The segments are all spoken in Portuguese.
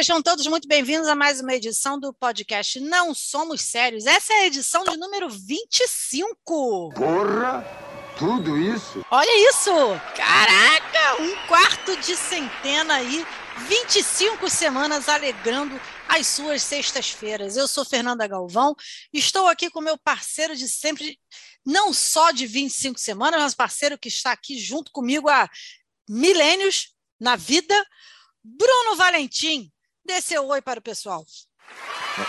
sejam todos muito bem-vindos a mais uma edição do podcast Não Somos Sérios. Essa é a edição de número 25. Porra! Tudo isso? Olha isso! Caraca! Um quarto de centena aí, 25 semanas alegrando as suas sextas-feiras. Eu sou Fernanda Galvão, estou aqui com meu parceiro de sempre, não só de 25 semanas, mas parceiro que está aqui junto comigo há milênios na vida, Bruno Valentim. Dê seu oi para o pessoal.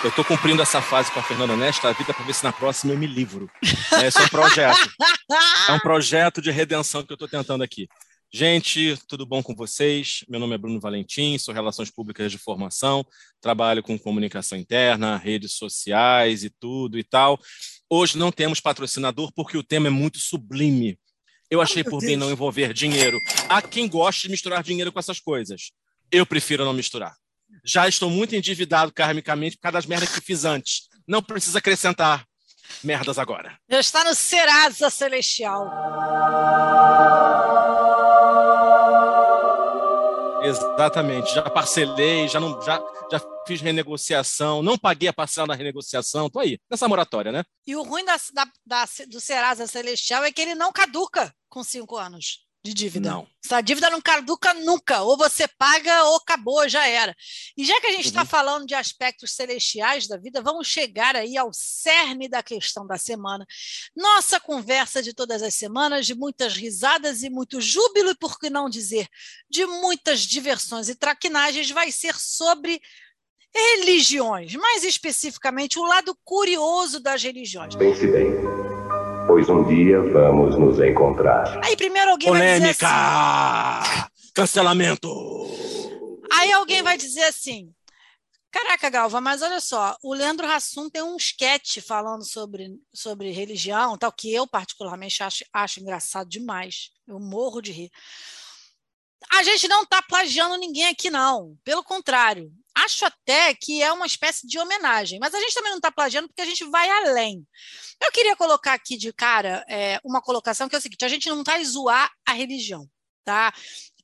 Eu estou cumprindo essa fase com a Fernanda Nesta vida para ver se na próxima eu me livro. Esse é um projeto. É um projeto de redenção que eu estou tentando aqui. Gente, tudo bom com vocês? Meu nome é Bruno Valentim, sou Relações Públicas de Formação, trabalho com comunicação interna, redes sociais e tudo e tal. Hoje não temos patrocinador porque o tema é muito sublime. Eu achei por bem não envolver dinheiro. Há quem goste de misturar dinheiro com essas coisas. Eu prefiro não misturar. Já estou muito endividado karmicamente por causa das merdas que fiz antes. Não precisa acrescentar merdas agora. Já está no Serasa Celestial. Exatamente. Já parcelei, já não, já, já fiz renegociação, não paguei a parcela da renegociação. Tô aí, nessa moratória, né? E o ruim da, da, da, do Serasa Celestial é que ele não caduca com cinco anos de dívida. Não. Essa dívida não caduca nunca. Ou você paga ou acabou, já era. E já que a gente está uhum. falando de aspectos celestiais da vida, vamos chegar aí ao cerne da questão da semana. Nossa conversa de todas as semanas, de muitas risadas e muito júbilo, e por que não dizer, de muitas diversões e traquinagens, vai ser sobre religiões, mais especificamente o lado curioso das religiões. Pense bem pois um dia vamos nos encontrar. Aí primeiro alguém Polêmica! vai dizer assim... Cancelamento! Aí alguém vai dizer assim, Caraca, Galva, mas olha só, o Leandro Hassum tem um sketch falando sobre, sobre religião, tal, que eu particularmente acho, acho engraçado demais. Eu morro de rir. A gente não está plagiando ninguém aqui, não. Pelo contrário, acho até que é uma espécie de homenagem, mas a gente também não está plagiando porque a gente vai além. Eu queria colocar aqui de cara é, uma colocação que é o seguinte: a gente não está zoar a religião, tá?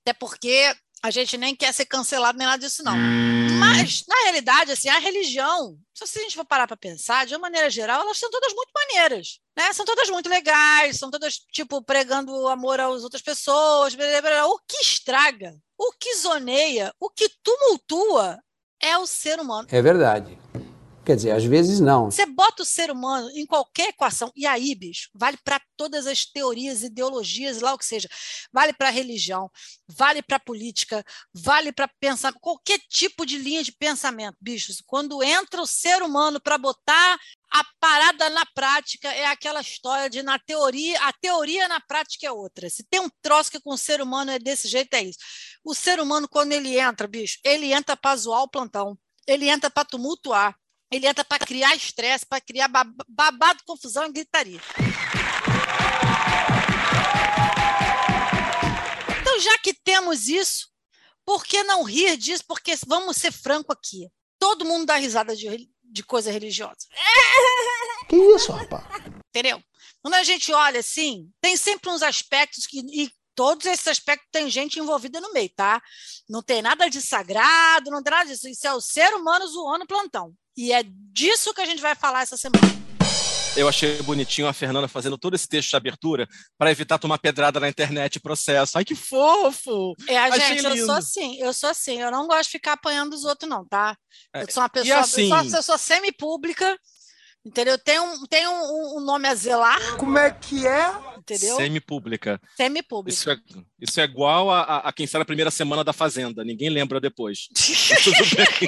Até porque a gente nem quer ser cancelado nem nada disso, não. Hum. Mas, na realidade, assim, a religião, se a gente for parar para pensar, de uma maneira geral, elas são todas muito maneiras, né? São todas muito legais, são todas, tipo, pregando amor às outras pessoas. Blá, blá, blá. O que estraga, o que zoneia, o que tumultua é o ser humano. É verdade. Quer dizer, às vezes não. Você bota o ser humano em qualquer equação, e aí, bicho, vale para todas as teorias, ideologias, lá o que seja. Vale para religião, vale para política, vale para pensar, qualquer tipo de linha de pensamento, bichos. Quando entra o ser humano para botar a parada na prática é aquela história de na teoria, a teoria na prática é outra. Se tem um troço que com o ser humano é desse jeito, é isso. O ser humano, quando ele entra, bicho, ele entra para zoar o plantão, ele entra para tumultuar, ele entra para criar estresse, para criar babado, confusão e gritaria. Então, já que temos isso, por que não rir disso? Porque vamos ser franco aqui. Todo mundo dá risada de, de coisa religiosa. Que isso, rapaz? Entendeu? Quando a gente olha assim, tem sempre uns aspectos que, e todos esses aspectos tem gente envolvida no meio, tá? Não tem nada de sagrado, não tem nada disso. Isso é o ser humano zoando plantão. E é disso que a gente vai falar essa semana. Eu achei bonitinho a Fernanda fazendo todo esse texto de abertura para evitar tomar pedrada na internet e processo. Ai, que fofo! É, a gente, eu sou assim, eu sou assim, eu não gosto de ficar apanhando os outros, não, tá? Eu é, sou uma pessoa, assim, eu sou, eu sou semi-pública, entendeu? Tem, um, tem um, um, nome a zelar. Como é que é? Entendeu? Semi-pública. Semi-pública. Isso é, isso é igual a, a, a quem sai na primeira semana da Fazenda, ninguém lembra depois. Tudo bem.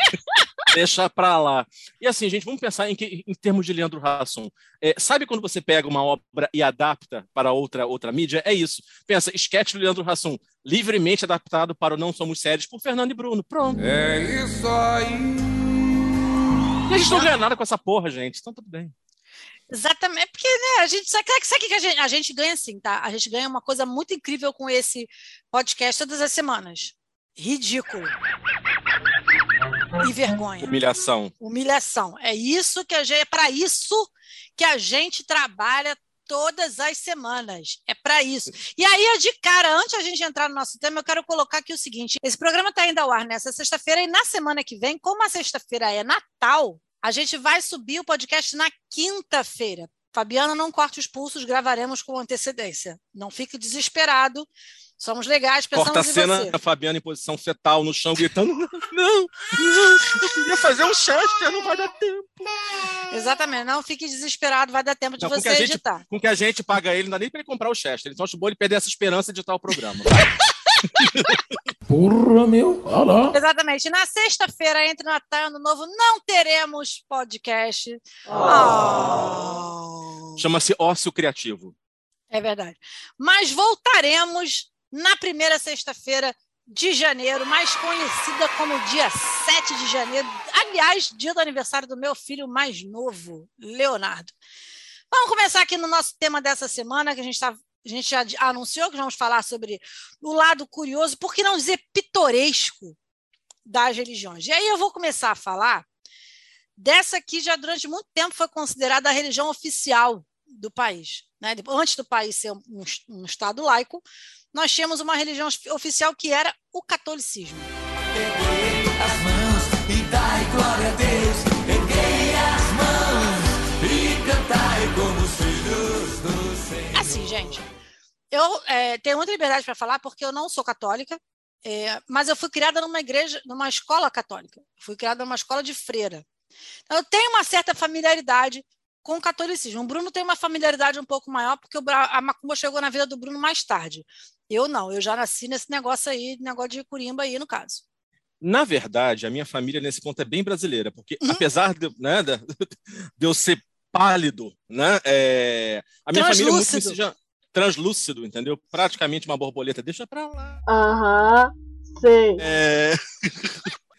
Deixa para lá. E assim, gente, vamos pensar em, que, em termos de Leandro Hassum. É, sabe quando você pega uma obra e adapta para outra, outra mídia? É isso. Pensa, sketch do Leandro Hassum, livremente adaptado para o Não Somos Sérios por Fernando e Bruno. Pronto. É isso aí. E a gente não ganha nada com essa porra, gente. Então tudo bem. Exatamente, porque né, a gente sabe, sabe que a gente, a gente ganha assim, tá? A gente ganha uma coisa muito incrível com esse podcast todas as semanas. Ridículo e vergonha. Humilhação. Humilhação. É isso que a gente, é para isso que a gente trabalha todas as semanas. É para isso. E aí, de cara, antes a gente entrar no nosso tema, eu quero colocar aqui o seguinte: esse programa está indo ao ar nessa sexta-feira, e na semana que vem, como a sexta-feira é Natal, a gente vai subir o podcast na quinta-feira. Fabiana, não corte os pulsos, gravaremos com antecedência. Não fique desesperado. Somos legais, pensamos Corta a cena da Fabiana em posição fetal no chão, gritando: Não, não, eu queria fazer um Chester, não vai dar tempo. Exatamente, não fique desesperado, vai dar tempo de Não, com, você a gente, editar. com que a gente paga ele, não dá nem para ele comprar o Chester. Então acho bom ele perder essa esperança de editar o programa. Porra, meu. Olha lá. Exatamente. Na sexta-feira, entre Natal e Ano Novo, não teremos podcast. Oh. Chama-se ócio criativo. É verdade. Mas voltaremos na primeira sexta-feira de janeiro, mais conhecida como dia 7 de janeiro. Aliás, dia do aniversário do meu filho mais novo, Leonardo. Vamos começar aqui no nosso tema dessa semana, que a gente, tá, a gente já anunciou que vamos falar sobre o lado curioso, por que não dizer pitoresco, das religiões. E aí eu vou começar a falar dessa que já durante muito tempo foi considerada a religião oficial do país. Né? Antes do país ser um, um Estado laico, nós tínhamos uma religião oficial que era o catolicismo. Assim, gente, eu é, tenho muita liberdade para falar porque eu não sou católica, é, mas eu fui criada numa igreja, numa escola católica. Fui criada numa escola de freira. Então, eu tenho uma certa familiaridade com o catolicismo. O Bruno tem uma familiaridade um pouco maior, porque a macumba chegou na vida do Bruno mais tarde. Eu não, eu já nasci nesse negócio aí, negócio de curimba aí, no caso. Na verdade, a minha família nesse ponto é bem brasileira, porque uhum. apesar de, né, de, eu ser pálido, né, é, a minha família é muito translúcido, entendeu? Praticamente uma borboleta, deixa pra lá. Aham, uhum, sei. É...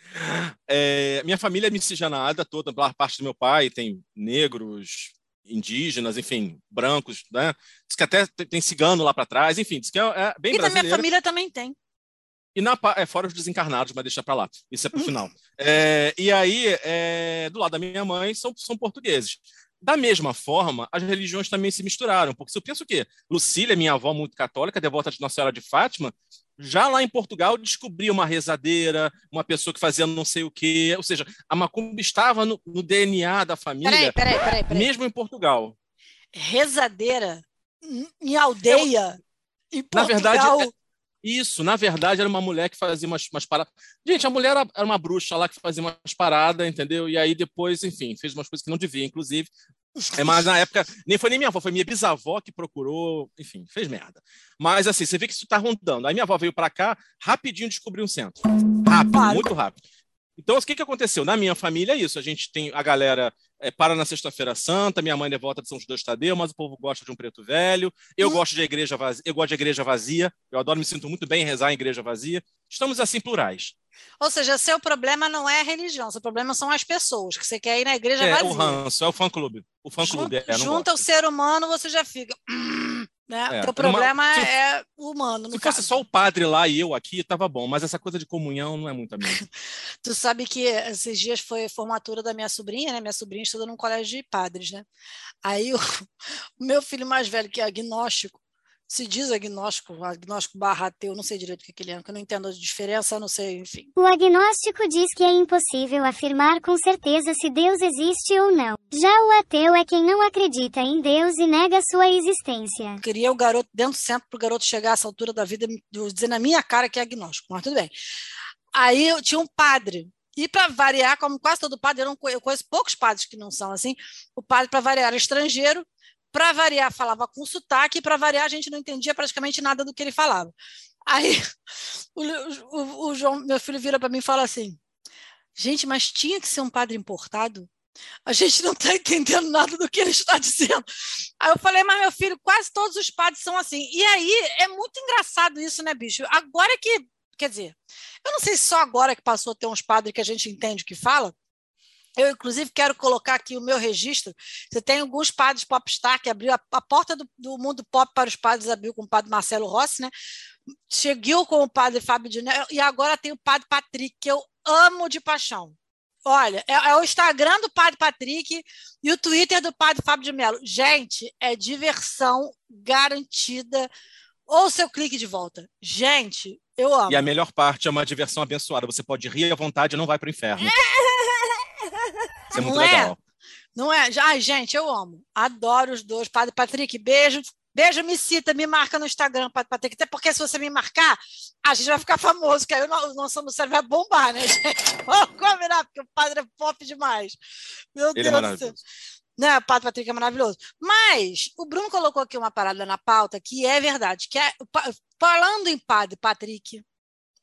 É, minha família é miscigenada toda, pela parte do meu pai tem negros, indígenas, enfim, brancos, né? Diz que até tem cigano lá para trás, enfim, diz que é, é bem E brasileiro. da minha família também tem. E na, é fora os desencarnados, mas deixa para lá. Isso é para o final. É, e aí, é, do lado da minha mãe, são, são portugueses. Da mesma forma, as religiões também se misturaram, porque se eu penso que Lucília, minha avó muito católica, devota de Nossa Senhora de Fátima, já lá em Portugal descobria uma rezadeira, uma pessoa que fazia não sei o quê, ou seja, a macumba estava no, no DNA da família, peraí, peraí, peraí, peraí. mesmo em Portugal. Rezadeira em aldeia, eu, em Portugal. Na verdade, é, isso, na verdade, era uma mulher que fazia umas, umas paradas. Gente, a mulher era, era, uma bruxa lá que fazia umas paradas, entendeu? E aí depois, enfim, fez umas coisas que não devia, inclusive. É, mas na época, nem foi nem minha avó, foi minha bisavó que procurou, enfim, fez merda. Mas assim, você vê que isso está rondando. Aí minha avó veio para cá, rapidinho descobriu um centro. Rápido, claro. muito rápido. Então, o que, que aconteceu? Na minha família é isso. A gente tem a galera é, para na Sexta-feira Santa, minha mãe devota de São José Tadeu, mas o povo gosta de um preto velho. Eu hum. gosto de igreja vazia, eu gosto de igreja vazia. Eu adoro, me sinto muito bem em rezar em igreja vazia. Estamos assim plurais. Ou seja, seu problema não é a religião, seu problema são as pessoas, que você quer ir na igreja é, vazia. É o ranço, é o fã-clube. O fã-clube junta, é, junta o ser humano, você já fica... Né? É, o problema uma... é humano. Se caso. fosse só o padre lá e eu aqui, tava bom, mas essa coisa de comunhão não é muito a minha. tu sabe que esses dias foi formatura da minha sobrinha, né? Minha sobrinha estuda num colégio de padres, né? Aí o, o meu filho mais velho, que é agnóstico, se diz agnóstico, agnóstico barra ateu, não sei direito o que, ele é, porque eu não entendo a diferença, não sei, enfim. O agnóstico diz que é impossível afirmar com certeza se Deus existe ou não. Já o ateu é quem não acredita em Deus e nega sua existência. Eu queria o garoto dentro do centro para o garoto chegar a essa altura da vida dizer na minha cara que é agnóstico, mas tudo bem. Aí eu tinha um padre, e para variar, como quase todo padre, eu, não eu conheço poucos padres que não são assim, o padre, para variar, era estrangeiro, para variar, falava com sotaque, para variar, a gente não entendia praticamente nada do que ele falava. Aí o, o, o João, meu filho, vira para mim e fala assim: gente, mas tinha que ser um padre importado? A gente não está entendendo nada do que ele está dizendo. Aí eu falei, mas meu filho, quase todos os padres são assim. E aí é muito engraçado isso, né, bicho? Agora que, quer dizer, eu não sei se só agora que passou a ter uns padres que a gente entende o que fala, eu, inclusive, quero colocar aqui o meu registro. Você tem alguns padres popstar que abriu a, a porta do, do, mundo pop para os padres, abriu com o padre Marcelo Rossi, né? Seguiu com o padre Fábio de Nel, e agora tem o padre Patrick, que eu amo de paixão. Olha, é, é o Instagram do Padre Patrick e o Twitter do Padre Fábio de Mello. Gente, é diversão garantida. Ou seu clique de volta. Gente, eu amo. E a melhor parte é uma diversão abençoada. Você pode rir à vontade e não vai para o inferno. Isso é muito Não é? legal. Não é? Ai, gente, eu amo. Adoro os dois. Padre Patrick, beijo. Beijo, me cita, me marca no Instagram, Padre Patrick. Até porque se você me marcar, a gente vai ficar famoso, que aí o no- nosso no cérebro vai bombar, né, gente? Vamos combinar, porque o padre é pop demais. Meu Ele é Deus do céu. Né, o Padre Patrick é maravilhoso. Mas o Bruno colocou aqui uma parada na pauta que é verdade, que é falando em Padre Patrick,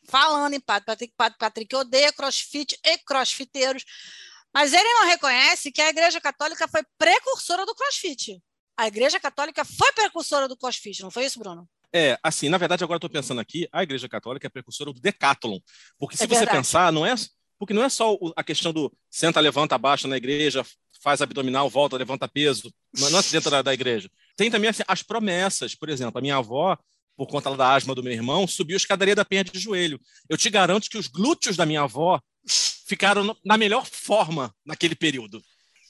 falando em Padre Patrick, Padre Patrick odeia crossfit e crossfiteiros, mas ele não reconhece que a Igreja Católica foi precursora do crossfit. A Igreja Católica foi precursora do crossfit, não foi isso, Bruno? É, assim, na verdade, agora eu estou pensando aqui, a Igreja Católica é precursora do Decathlon. Porque se É você pensar, não é, porque não é só a questão do senta, levanta, abaixa na igreja, faz abdominal, volta, levanta peso, não não é dentro da, da igreja. Tem também assim, as promessas, por exemplo, a minha avó, por conta da asma do meu irmão, subiu a escadaria da penha de joelho. Eu te garanto que os glúteos da minha avó ficaram na melhor forma naquele período.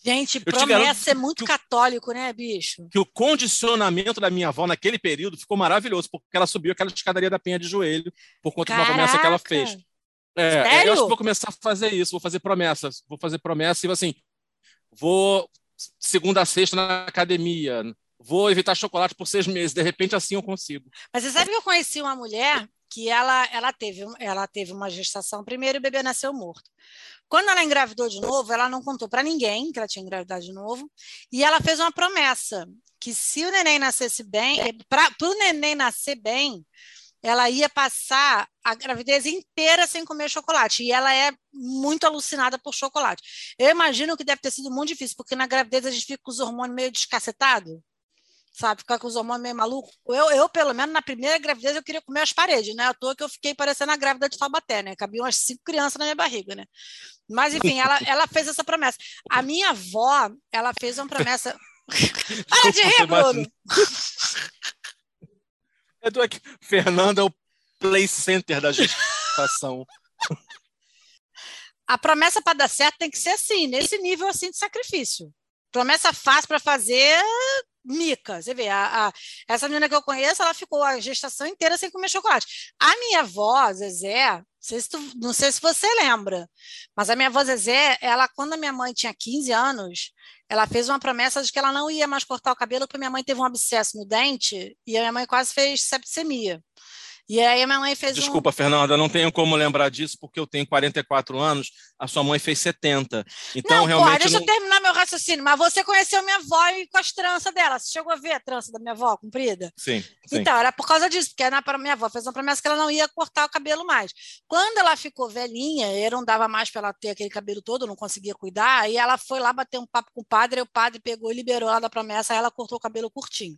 Gente, te promessa é muito o- católico, né, bicho? Que o condicionamento da minha avó naquele período ficou maravilhoso, porque ela subiu aquela escadaria da penha de joelho por conta de uma promessa que ela Caraca! fez. É, Sério? eu acho que vou começar a fazer isso, vou fazer promessas, vou fazer promessa e assim, vou segunda a sexta na academia, vou evitar chocolate por seis meses, de repente assim eu consigo. Mas você sabe que eu conheci uma mulher que ela, ela, teve, ela teve uma gestação primeiro e o bebê nasceu morto. Quando ela engravidou de novo, ela não contou para ninguém que ela tinha engravidado de novo, e ela fez uma promessa que se o neném nascesse bem, para o neném nascer bem, ela ia passar a gravidez inteira sem comer chocolate. E ela é muito alucinada por chocolate. Eu imagino que deve ter sido muito difícil, porque na gravidez a gente fica com os hormônios meio descacetados sabe? Ficar com os hormônios meio malucos. Eu, eu, pelo menos, na primeira gravidez, eu queria comer as paredes, né? À toa que eu fiquei parecendo a grávida de Taubaté, né? Cabiam umas cinco crianças na minha barriga, né? Mas, enfim, ela, ela fez essa promessa. A minha avó, ela fez uma promessa. Para de rir, Bruno! Eu tô aqui. Fernando é o play center da gestação. A promessa para dar certo tem que ser assim, nesse nível assim de sacrifício. Promessa fácil para fazer mica. Você vê, a, a, essa menina que eu conheço, ela ficou a gestação inteira sem comer chocolate. A minha avó, Zezé, não sei se, tu, não sei se você lembra, mas a minha avó Zezé, ela, quando a minha mãe tinha 15 anos, ela fez uma promessa de que ela não ia mais cortar o cabelo, porque minha mãe teve um abscesso no dente e a minha mãe quase fez septicemia. E aí a minha mãe fez Desculpa, um... Fernanda, eu não tenho como lembrar disso, porque eu tenho 44 anos, a sua mãe fez 70. Então, não, realmente. Porra, deixa não... eu terminar meu raciocínio. Mas você conheceu minha avó e com as tranças dela. Você chegou a ver a trança da minha avó comprida? Sim, sim. Então, era por causa disso, porque na, minha avó fez uma promessa que ela não ia cortar o cabelo mais. Quando ela ficou velhinha, eu não dava mais para ela ter aquele cabelo todo, não conseguia cuidar, aí ela foi lá bater um papo com o padre, e o padre pegou e liberou ela da promessa, aí ela cortou o cabelo curtinho.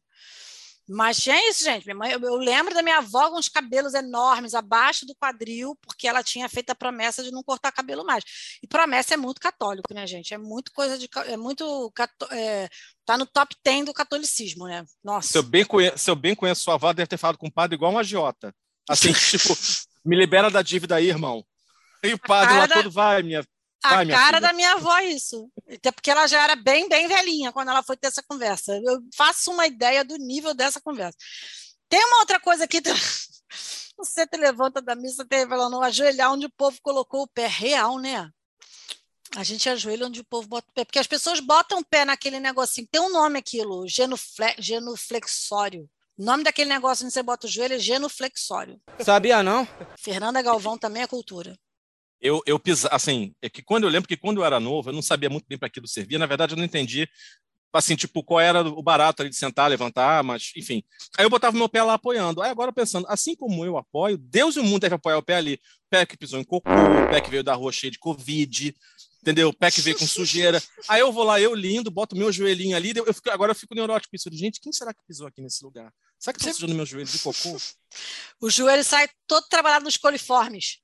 Mas tinha isso, gente. Minha mãe, eu, eu, lembro da minha avó com os cabelos enormes abaixo do quadril, porque ela tinha feito a promessa de não cortar cabelo mais. E promessa é muito católico, né, gente? É muito coisa de. É muito. É, tá no top 10 do catolicismo, né? Nossa. Se eu bem conheço, se eu bem conheço sua avó, deve ter falado com o padre igual um agiota. Assim, tipo, me libera da dívida aí, irmão. E o padre lá da... todo vai, minha. A Vai, cara filha. da minha avó, isso. Até porque ela já era bem, bem velhinha quando ela foi ter essa conversa. Eu faço uma ideia do nível dessa conversa. Tem uma outra coisa aqui. Você te levanta da missa, tem ela não ajoelhar onde o povo colocou o pé. Real, né? A gente ajoelha onde o povo bota o pé. Porque as pessoas botam o pé naquele negocinho. Tem um nome aquilo, genufle... genuflexório. O nome daquele negócio onde você bota o joelho é genuflexório. Sabia não? Fernanda Galvão também é cultura. Eu, eu pisa, assim, é que quando eu lembro que quando eu era novo, eu não sabia muito bem para aquilo servia. Na verdade, eu não entendi, assim, tipo, qual era o barato ali de sentar, levantar, mas, enfim. Aí eu botava meu pé lá apoiando. Aí agora pensando, assim como eu apoio, Deus e o mundo deve apoiar o pé ali. O pé que pisou em cocô, o pé que veio da rua cheio de Covid, entendeu? O pé que veio com sujeira. Aí eu vou lá, eu lindo, boto meu joelhinho ali, eu fico, agora eu fico neurótico isso. Gente, quem será que pisou aqui nesse lugar? Será que está sujando meu joelho de cocô? O joelho sai todo trabalhado nos coliformes.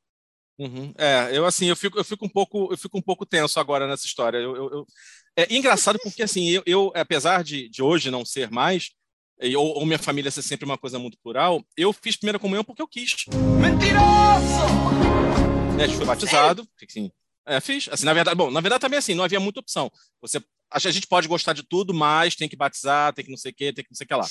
Uhum. É, eu assim, eu fico, eu fico um pouco, eu fico um pouco tenso agora nessa história. Eu, eu, eu... É engraçado porque assim, eu, eu apesar de, de hoje não ser mais, ou, ou, minha família ser sempre uma coisa muito plural, eu fiz primeira comunhão porque eu quis. Mentiroso! Né, a gente foi batizado, assim, É, fiz. Assim, na verdade, bom, na verdade também assim, não havia muita opção. Você a gente pode gostar de tudo, mas tem que batizar, tem que não sei o quê, tem que não sei o que lá.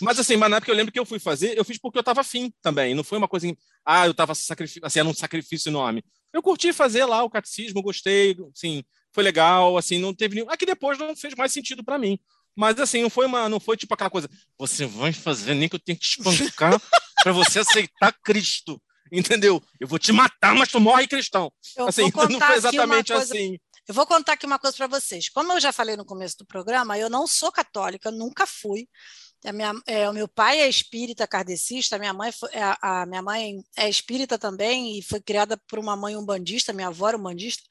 Mas assim, mas na época eu lembro que eu fui fazer, eu fiz porque eu estava afim também. Não foi uma coisa, em, ah, eu estava sacrificando, assim, era um sacrifício enorme. Eu curti fazer lá o catecismo, gostei, assim, foi legal, assim, não teve nenhum. Aqui depois não fez mais sentido para mim. Mas assim, não foi uma, não foi tipo aquela coisa, você vai fazer nem que eu tenho que te espancar para você aceitar Cristo. Entendeu? Eu vou te matar, mas tu morre cristão. Eu assim, não foi exatamente assim. Eu vou contar aqui uma coisa para vocês. Como eu já falei no começo do programa, eu não sou católica, nunca fui. A minha, é, o meu pai é espírita kardecista, a minha mãe foi- é, a, a minha mãe é espírita também e foi criada por uma mãe umbandista, minha avó era umbandista.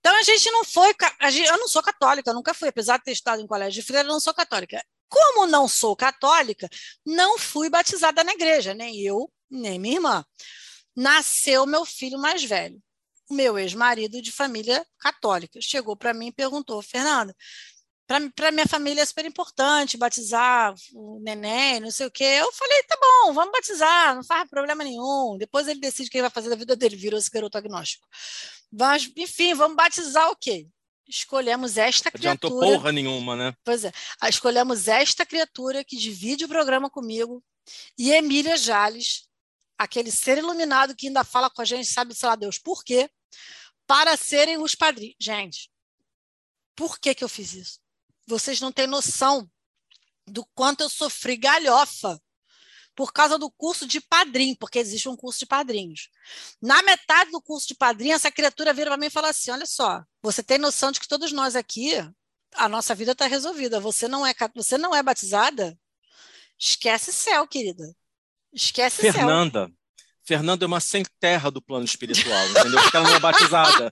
Então a gente não foi, a gente- eu não sou católica, nunca fui, apesar de ter estado em colégio de freira, eu não sou católica. Como não sou católica, não fui batizada na igreja, nem eu, nem minha irmã. Nasceu meu filho mais velho o meu ex-marido de família católica. Chegou para mim e perguntou: Fernanda, para minha família é super importante batizar o neném, não sei o quê. Eu falei: tá bom, vamos batizar, não faz problema nenhum. Depois ele decide o que ele vai fazer da vida dele, virou esse garoto agnóstico. Mas, enfim, vamos batizar o quê? Escolhemos esta Adiantou criatura. porra nenhuma, né? Pois é, ah, escolhemos esta criatura que divide o programa comigo e Emília Jales, aquele ser iluminado que ainda fala com a gente, sabe, sei lá, Deus, por quê? Para serem os padrinhos. Gente, por que, que eu fiz isso? Vocês não têm noção do quanto eu sofri galhofa por causa do curso de padrinho, porque existe um curso de padrinhos. Na metade do curso de padrinho, essa criatura vira para mim e fala assim: olha só, você tem noção de que todos nós aqui a nossa vida está resolvida. Você não é você não é batizada? Esquece céu, querida. Esquece céu. Fernanda. Fernanda é uma sem terra do plano espiritual, entendeu? Porque ela não é batizada.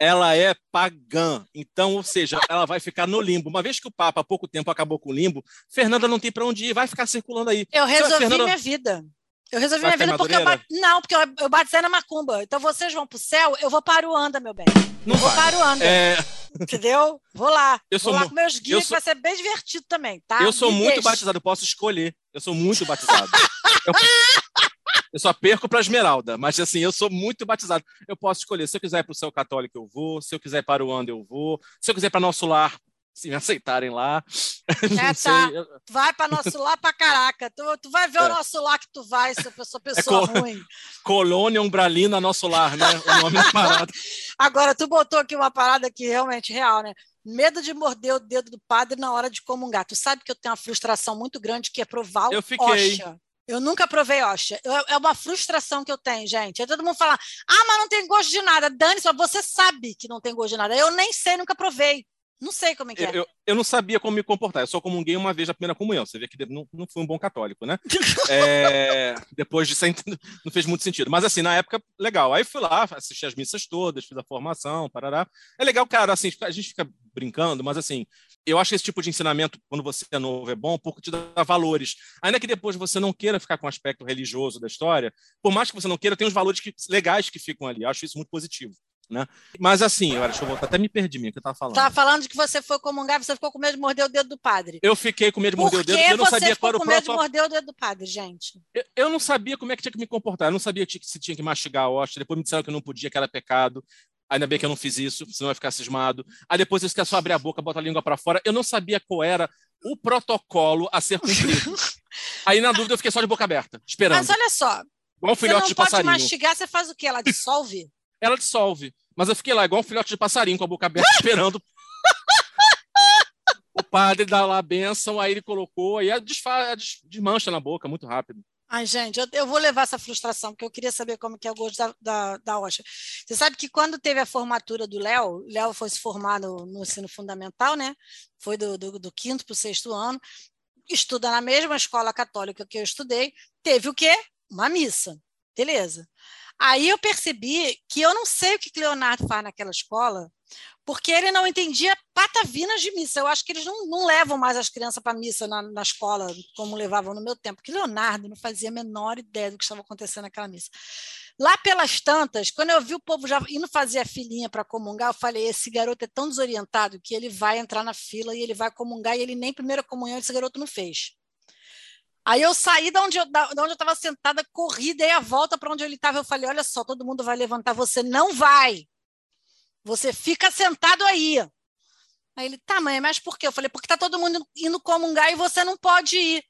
Ela é pagã. Então, ou seja, ela vai ficar no limbo. Uma vez que o Papa há pouco tempo acabou com o limbo, Fernanda não tem para onde ir, vai ficar circulando aí. Eu resolvi Fernanda- minha vida. Eu resolvi Vai minha vida porque eu Madureira? ba- não, porque eu, eu batizei na macumba. Então vocês vão pro céu, eu vou para o anda, meu bem. Não eu vou vai. para o anda, É, entendeu? Vou lá. Eu vou lá com meus eu guias, que sou- vai ser bem divertido também, tá? eu sou muito batizado, eu posso escolher. Eu sou muito batizado. Eu, eu só perco para Esmeralda, mas assim, eu sou muito batizado. Eu posso escolher. Se eu quiser ir para o céu católico, eu vou. Se eu quiser ir para o Anda, eu vou. Se eu quiser ir para nosso lar, se me aceitarem lá. É, tá. Eu- vai para nosso lar pra caraca. Tu, tu vai ver É. o nosso lar que tu vai, se eu sou pessoa co- ruim. Colônia Umbralina, nosso lar, né? O nome da parada. Agora, tu botou aqui uma parada que realmente real, né? Medo de morder o dedo do padre na hora de comungar. Tu sabe que eu tenho uma frustração muito grande que é provar Eu o fiquei. Osha. Eu nunca provei Osha. Eu- é uma frustração que eu tenho, gente. Aí todo mundo fala, ah, mas não tem gosto de nada. Dane-se, você sabe que não tem gosto de nada. Eu nem sei, nunca provei. Não sei como é que Eu, é. eu, eu não sabia como me comportar. Eu só comunguei uma vez na primeira comunhão. Você vê que não, não fui um bom católico, né? É, depois disso não fez muito sentido. Mas assim, na época, legal. Aí fui lá, assisti as missas todas, fiz a formação, parará. É legal, cara, assim, a gente fica brincando, mas assim, eu acho que esse tipo de ensinamento, quando você é novo, é bom porque te dá valores. Ainda que depois você não queira ficar com o aspecto religioso da história, por mais que você não queira, tem os valores que- legais que ficam ali. Eu acho isso muito positivo. Né? Mas assim, olha, deixa eu voltar, até me perdi minha que eu estava falando. Tava falando de que você foi comungar, você ficou com medo de morder o dedo do padre. Eu fiquei com medo de Por morder o que dedo, porque eu não você sabia ficou qual era o com medo de protocolo. morder o dedo do padre, gente? Eu, eu não sabia como é que tinha que me comportar. Eu não sabia que- se tinha que mastigar a hóstia. Depois me disseram que eu não podia, que era pecado. Ainda bem que eu não fiz isso, senão eu ia ficar cismado. Aí depois eles querem só abrir a boca, botar a língua para fora. Eu não sabia qual era o protocolo a ser cumprido. Aí, na dúvida, eu fiquei só de boca aberta, esperando. Mas olha só, Igual um você filhote não de pode passarinho. mastigar, você faz o quê? Ela dissolve? Ela dissolve. Mas eu fiquei lá, igual um filhote de passarinho, com a boca aberta, esperando. o padre dá lá a bênção, aí ele colocou, aí desfa, des- desmancha na boca muito rápido. Ai, gente, eu, eu vou levar essa frustração, porque eu queria saber como que é o gosto da, da, da Osha. Você sabe que quando teve a formatura do Léo, Léo foi se formar no, no ensino fundamental, né? Foi do, do, do quinto para o sexto ano, estuda na mesma escola católica que eu estudei, teve o quê? Uma missa. Beleza. Aí eu percebi que eu não sei o que que Leonardo faz naquela escola, porque ele não entendia patavinas de missa. Eu acho que eles não, não levam mais as crianças para missa na, na escola como levavam no meu tempo, porque Leonardo não fazia a menor ideia do que estava acontecendo naquela missa. Lá pelas tantas, quando eu vi o povo já indo fazer a filinha para comungar, eu falei: esse garoto é tão desorientado que ele vai entrar na fila e ele vai comungar e ele nem primeira comunhão esse garoto não fez. Aí eu saí de onde eu de onde eu estava sentada, corri, dei a volta para onde ele estava. Eu falei: olha só, todo mundo vai levantar, você não vai. Você fica sentado aí. Aí ele, tá, mãe, mas por quê? Eu falei, porque tá todo mundo indo comungar e você não pode ir.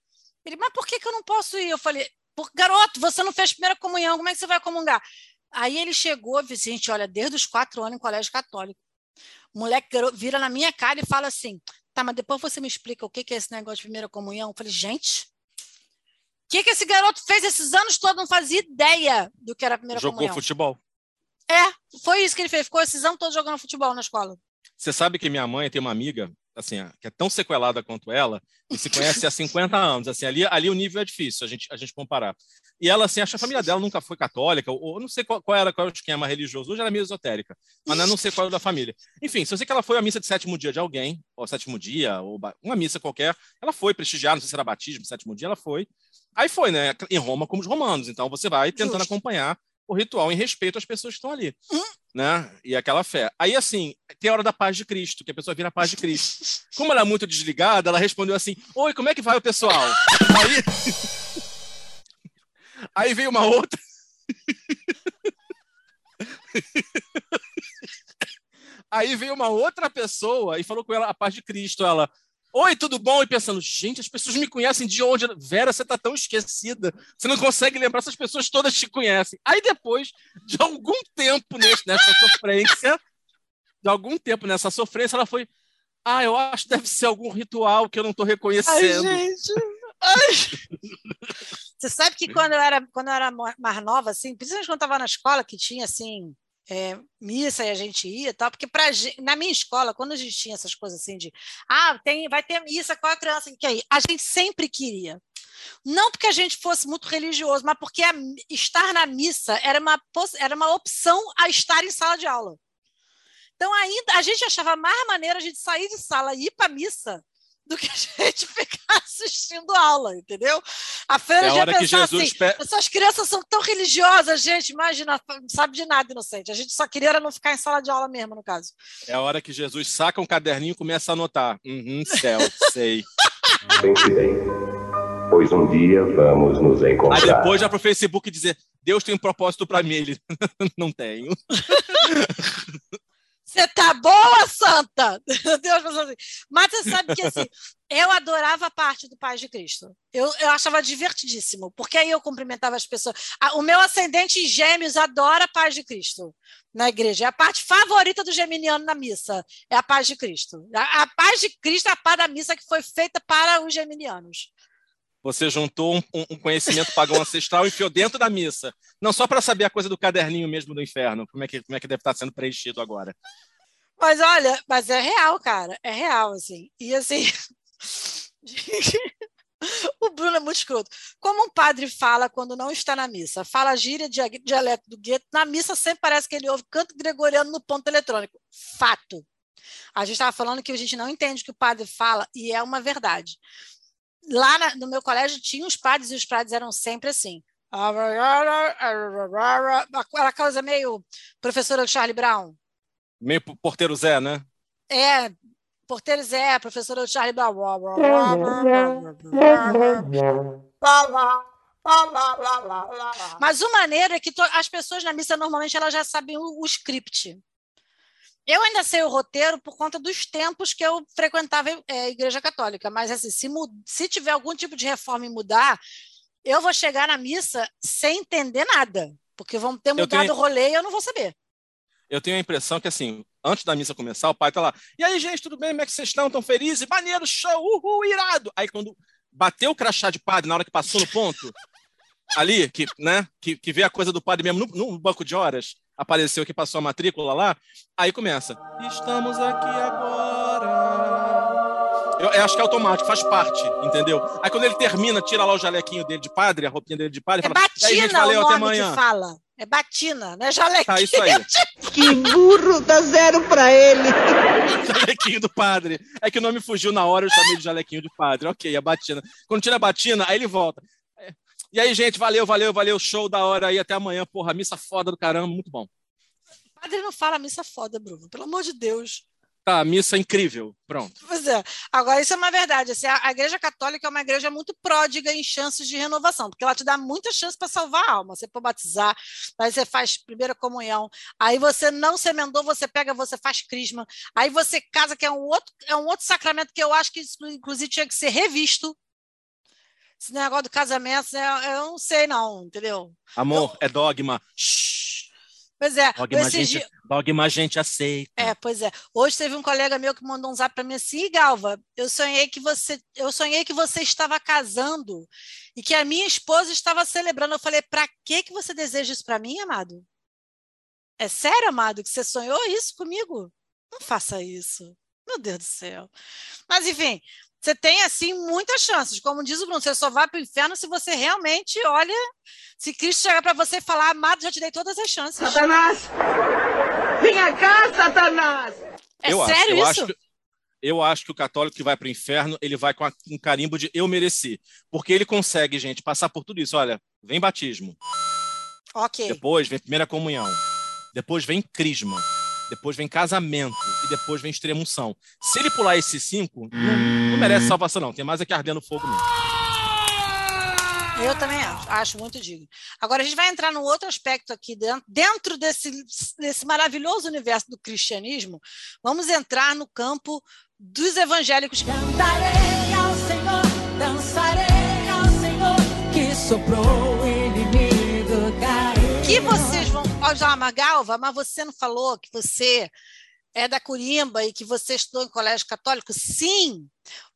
Ele, mas por que, que eu não posso ir? Eu falei, garoto, você não fez primeira comunhão, como é que você vai comungar? Aí ele chegou, gente, olha, desde os quatro anos em colégio católico. O moleque vira na minha cara e fala assim: tá, mas depois você me explica o que, é esse negócio de primeira comunhão. Eu falei, gente, que, que esse garoto fez esses anos todos? Não fazia ideia do que era a primeira Jogou comunhão. futebol. É, foi isso que ele fez. Ficou esses anos todos jogando futebol na escola. Você sabe que minha mãe tem uma amiga, assim, que é tão sequelada quanto ela, e se conhece há 50 anos. Assim, ali, ali o nível é difícil a gente, a gente comparar. E ela, assim, acha que a família dela nunca foi católica, ou, ou não sei qual, qual era qual é o esquema religioso. Hoje ela é meio esotérica, mas não sei qual o da família. Enfim, se eu sei que ela foi à missa de sétimo dia de alguém, ou sétimo dia, ou uma missa qualquer, ela foi prestigiar, não sei se era batismo, sétimo dia, ela foi. Aí foi, né? Em Roma, como os romanos. Então você vai tentando Justo. acompanhar o ritual em respeito às pessoas que estão ali. Hum. Né? E aquela fé. Aí, assim, tem a hora da paz de Cristo, que a pessoa vira a paz de Cristo. Como ela é muito desligada, ela respondeu assim: Oi, como é que vai o pessoal? Aí, aí veio uma outra. Aí veio uma outra pessoa e falou com ela a paz de Cristo. Ela, oi, tudo bom? E pensando, gente, as pessoas me conhecem de onde? Vera, você tá tão esquecida. Você não consegue lembrar, essas pessoas todas te conhecem. Aí depois de algum tempo nesse, nessa sofrência, de algum tempo nessa sofrência, ela foi, ah, eu acho que deve ser algum ritual que eu não tô Ai, reconhecendo. gente. Ai. Você sabe que quando eu era, quando eu era mais nova, assim, principalmente quando eu estava na escola, que tinha assim, é, missa e a gente ia tal, porque pra, na minha escola, quando a gente tinha essas coisas assim de ah, tem, vai ter missa, qual a criança que quer ir? A gente sempre queria. Não porque a gente fosse muito religioso, mas porque a estar na missa era uma, era uma opção a estar em sala de aula. Então, ainda a gente achava mais maneiro a gente sair de sala e ir para missa do que a gente ficar assistindo aula, entendeu? A freira É a já hora que pensava Jesus assim, pe- essas crianças são tão religiosas, gente, imagina, não sabe de nada, inocente. A gente só queria era não ficar em sala de aula mesmo, no caso. É a hora que Jesus saca um caderninho e começa a anotar. Uhum, céu, sei. Pense bem, pois um dia vamos nos Aí encontrar. depois já pro Facebook dizer, Deus tem um propósito para mim. Ele, não tenho. Você tá boa, santa? Deus. Mas você sabe que assim, eu adorava a parte do Paz de Cristo. Eu, eu achava divertidíssimo, porque aí eu cumprimentava as pessoas. O meu ascendente em gêmeos adora paz de Cristo na igreja. É a parte favorita do geminiano na missa. É a paz de Cristo. A, a paz de Cristo é a paz da missa que foi feita para os geminianos. Você juntou um, um- conhecimento pagão ancestral e enfiou dentro da missa. Não só para saber a coisa do caderninho mesmo do inferno. Como é que, como é que deve estar sendo preenchido agora. Mas olha, mas é real, cara. É real, assim. E assim. o Bruno é muito escroto. Como um padre fala quando não está na missa? Fala gíria, dia- dialeto do gueto. Na missa sempre parece que ele ouve canto gregoriano no ponto eletrônico. Fato. A gente estava falando que a gente não entende o que o padre fala, e é uma verdade. Lá na- no meu colégio tinha os padres, e os padres eram sempre assim. Aquela coisa meio professora do Charlie Brown. Meio porteiro Zé, né? É, Porteiro Zé, professora do Charlie Brown. Mas o maneiro é que as pessoas na missa normalmente elas já sabem o, o script. Eu ainda sei o roteiro por conta dos tempos que eu frequentava é, a igreja católica, mas assim, se, se tiver algum tipo de reforma e mudar, eu vou chegar na missa sem entender nada, porque vão ter mudado tenho- o rolê e eu não vou saber. Eu tenho a impressão que, assim, antes da missa começar, o pai tá lá. E aí, gente, tudo bem? Como é que vocês estão? Tão felizes? Maneiro, show, uhul, irado. Aí, quando bateu o crachá de padre, na hora que passou no ponto, ali, que, né, que, que vê a coisa do padre mesmo no, no banco de horas, apareceu que passou a matrícula lá, aí começa. Estamos aqui agora. Eu, eu acho que é automático, faz parte, entendeu? Aí quando ele termina, tira lá o jalequinho dele de padre, a roupinha dele de padre, É fala, "E aí, gente, batina valeu, o até amanhã. que fala. É batina, não é jalequinho. Tá, isso aí. Que burro, dá zero pra ele. Jalequinho do padre. É que o nome fugiu na hora, eu chamei de jalequinho de padre. Ok, a batina. Quando tira a batina, aí ele volta. E aí, gente, valeu, valeu, valeu. Show da hora aí. Até amanhã. Porra, missa foda do caramba. Muito bom. Padre não fala missa foda, Bruno. Pelo amor de Deus. Tá, missa incrível. Pronto. Pois é. Agora, isso é uma verdade. Assim, a, a Igreja Católica é uma igreja muito pródiga em chances de renovação, porque ela te dá muita chance para salvar a alma. Você pode batizar, aí você faz primeira comunhão, aí você não se emendou, você pega, você faz crisma, aí você casa, que é um outro, é um outro sacramento que eu acho que, inclusive, tinha que ser revisto. Esse negócio do casamento, né, eu não sei, não, entendeu? Amor, é dogma. Shhh. Pois é. Dogma, a esses gente, dias- dogma a gente aceita. É, pois é. Hoje teve um colega meu que mandou um zap para mim assim, "Ih, Galva, eu sonhei que você, eu sonhei que você estava casando e que a minha esposa estava celebrando. Eu falei, para que que você deseja isso para mim, amado? É sério, amado, que você sonhou isso comigo? Não faça isso. Meu Deus do céu. Mas enfim, você tem assim muitas chances. Como diz o Bruno, você só vai para o inferno se você realmente olha, se Cristo chegar para você e falar, amado, já te dei todas as chances. Satanás! Vinha cá, Satanás! É eu sério acho, isso? Eu acho, que, eu acho que o católico que vai para o inferno, ele vai com um carimbo de eu mereci. Porque ele consegue, gente, passar por tudo isso. Olha, vem batismo, Ok. depois vem primeira comunhão, depois vem crisma, depois vem casamento e depois vem extremunção. Se ele pular esses cinco, não, não merece salvação, não. Tem mais é que ardendo fogo mesmo. Eu também acho, acho muito digno. Agora, a gente vai entrar num outro aspecto aqui dentro, dentro desse, desse maravilhoso universo do cristianismo. Vamos entrar no campo dos evangélicos. Cantarei ao Senhor, dançarei ao Senhor, que soprou Ó, já, Magalva, mas você não falou que você é da Corimba e que você estudou em colégio católico? Sim,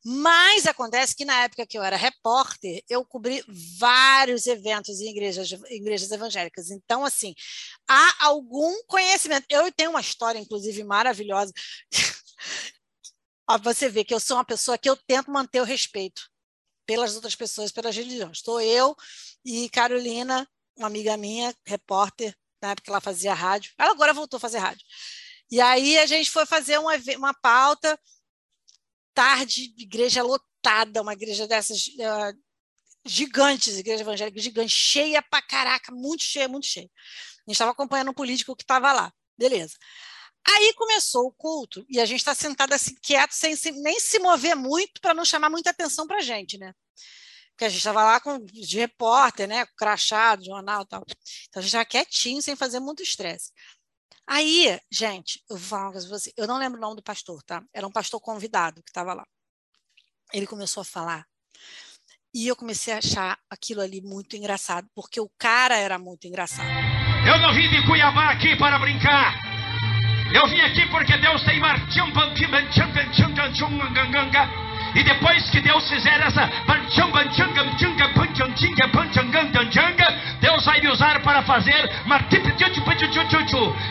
mas acontece que na época que eu era repórter, eu cobri vários eventos em igrejas, igrejas evangélicas. Então, assim, há algum conhecimento. Eu tenho uma história, inclusive, maravilhosa. Você vê que eu sou uma pessoa que eu tento manter o respeito pelas outras pessoas, pelas religiões. Estou eu e Carolina, uma amiga minha, repórter, na época que ela fazia rádio. Ela agora voltou a fazer rádio. E aí a gente foi fazer uma, uma pauta, tarde, igreja lotada, uma igreja dessas ah, gigantes, igreja evangélica gigante, cheia pra caraca, muito cheia, muito cheia. A gente estava acompanhando um político que estava lá. Beleza. Aí começou o culto e a gente está sentado assim, quieto, sem se- nem se mover muito, para não chamar muita atenção para a gente, né? Porque a gente estava lá com, de repórter, né? Com crachá, do jornal e tal. Então a gente estava quietinho, sem fazer muito estresse. Aí, gente, eu vou falar uma coisa você. Eu não lembro o nome do pastor, tá? Era um pastor convidado que estava lá. Ele começou a falar. E eu comecei a achar aquilo ali muito engraçado, porque o cara era muito engraçado. Eu não vim de Cuiabá aqui para brincar. Eu vim aqui porque Deus tem marchambam e depois que Deus fizer essa Deus vai me usar para fazer